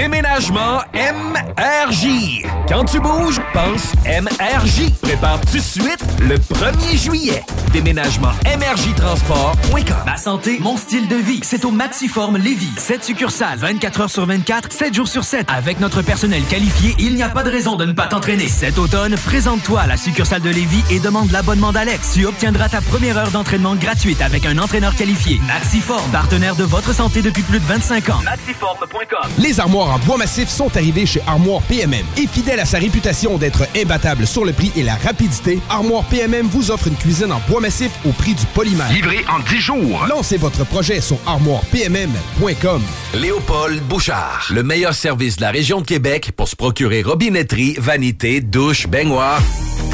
Déménagement MRJ. Quand tu bouges, pense MRJ. Prépare tout de suite le 1er juillet. Déménagement MRJtransport.com. Ma santé, mon style de vie. C'est au Maxiform Lévis. 7 succursales, 24 heures sur 24, 7 jours sur 7. Avec notre personnel qualifié, il n'y a pas de raison de ne pas t'entraîner. Cet automne, présente-toi à la succursale de Lévis et demande l'abonnement d'Alex. Tu obtiendras ta première heure d'entraînement gratuite avec un entraîneur qualifié. Maxiform, partenaire de votre santé depuis plus de 25 ans. Maxiform.com. Les armoires en bois massif sont arrivées chez Armoire PMM. Et fidèle à sa réputation d'être imbattable sur le prix et la rapidité, Armoire PMM vous offre une cuisine en bois massif au prix du polymère. Livré en 10 jours. Lancez votre projet sur armoirepmm.com. Léopold Bouchard. Le meilleur service de la région de Québec pour se procurer robinetterie, vanité, douche, baignoire.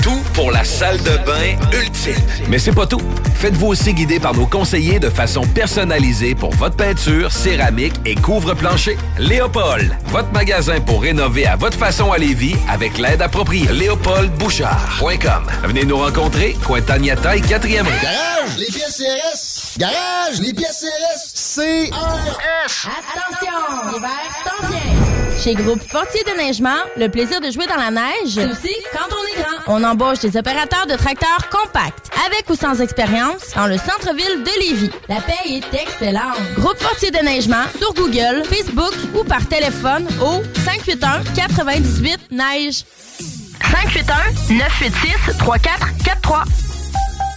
Tout pour la salle de bain ultime. Mais c'est pas tout. Faites-vous aussi guider par nos conseillers de façon personnalisée pour votre peinture, céramique et couvre-plancher. Léopold, votre magasin pour rénover à votre façon à Lévis avec l'aide appropriée. LéopoldBouchard.com. Venez nous rencontrer, Cointagnata et 4e rue. Garage, les pièces CRS. Garage, les pièces CRS. CRS. Attention! L'hiver s'en vient! Chez Groupe Fortier de Neigement, le plaisir de jouer dans la neige, c'est aussi quand on. On embauche des opérateurs de tracteurs compacts, avec ou sans expérience, dans le centre-ville de Lévis. La paye est excellente. Groupe Fortier de Neigement sur Google, Facebook ou par téléphone au 581 98 Neige. 581 986 3443.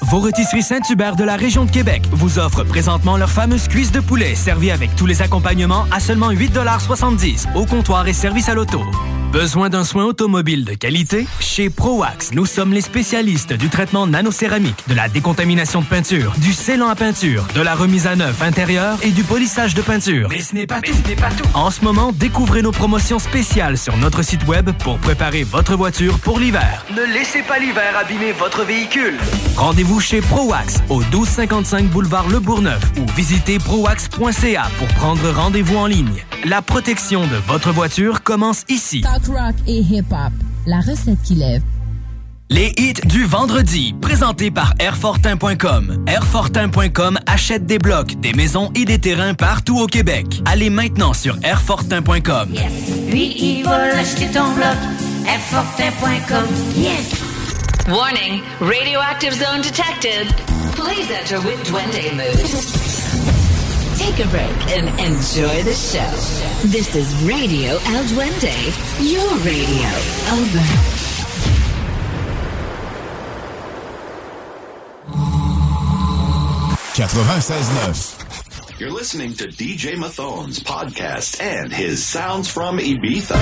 Vos rôtisseries Saint-Hubert de la région de Québec vous offrent présentement leur fameuse cuisse de poulet servie avec tous les accompagnements à seulement 8,70 au comptoir et service à l'auto. Besoin d'un soin automobile de qualité? Chez ProAx, nous sommes les spécialistes du traitement nanocéramique, de la décontamination de peinture, du scellant à peinture, de la remise à neuf intérieure et du polissage de peinture. Mais ce n'est pas, tout. En ce moment, découvrez nos promotions spéciales sur notre site web pour préparer votre voiture pour l'hiver. Ne laissez pas l'hiver abîmer votre véhicule. Rendez-vous chez ProAx au 1255 boulevard Le Bourgneuf ou visitez proax.ca pour prendre rendez-vous en ligne. La protection de votre voiture commence ici. Talk rock et hip-hop. La recette qui lève. Les hits du vendredi, présentés par Airfortin.com. Airfortin.com achète des blocs, des maisons et des terrains partout au Québec. Allez maintenant sur Airfortin.com. Lui, il va acheter ton bloc. Airfortin.com. Yes. Warning, radioactive zone detected. Please enter with Duende mood. Take a break and enjoy the show. This is Radio El Duende, your radio. Over. You're listening to DJ Mathone's podcast and his Sounds from Ibiza.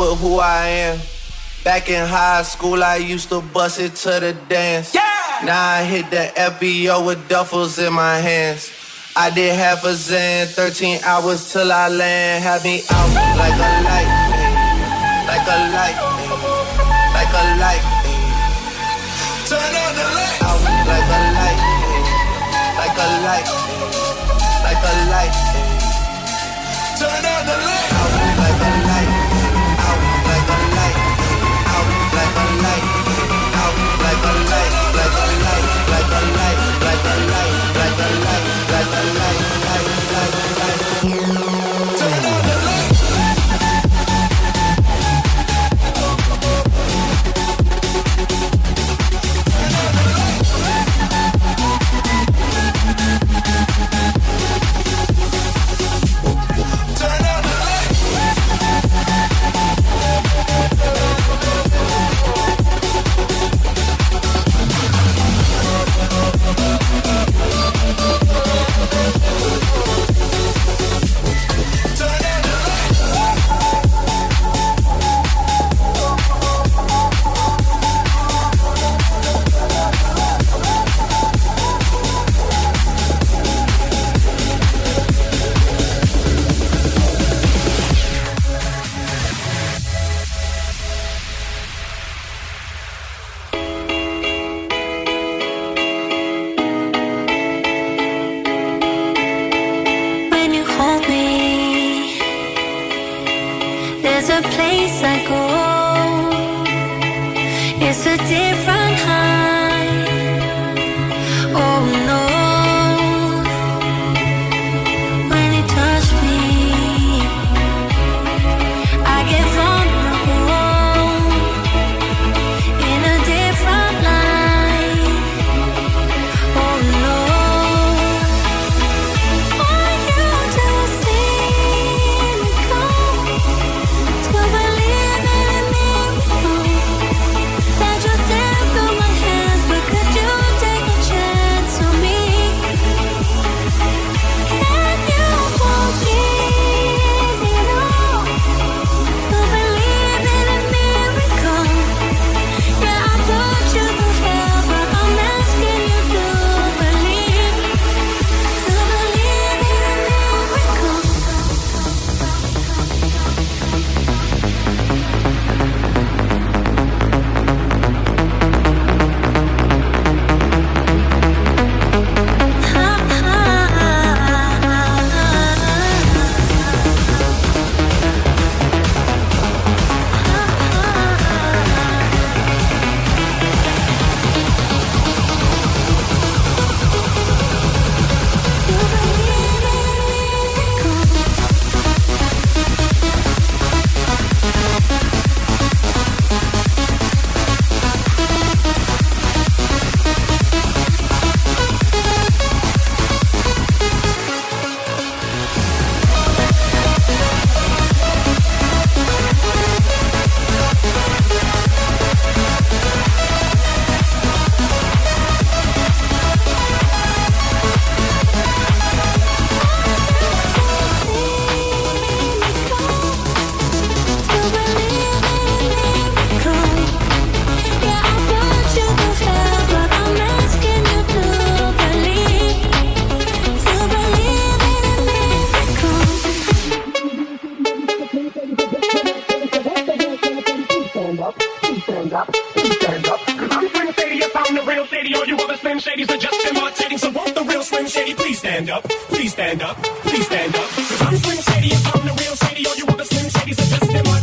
with who I am. Back in high school, I used to bust it to the dance. Yeah! Now I hit the FBO with duffels in my hands. I did half a zen, 13 hours till I land. Had me out like a light, babe. like a light, babe. like a light. Turn on the lights. Out like a light, like a light, like a light. la la la la la Please stand up, please stand up. Cause I'm Slim Shady and I'm the real Shady. All you other Slim Shadys are just in my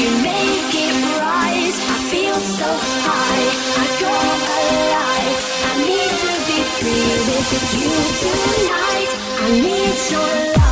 You make it rise. I feel so high. I go alive. I need to be free with you tonight. I need your love.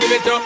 give it up.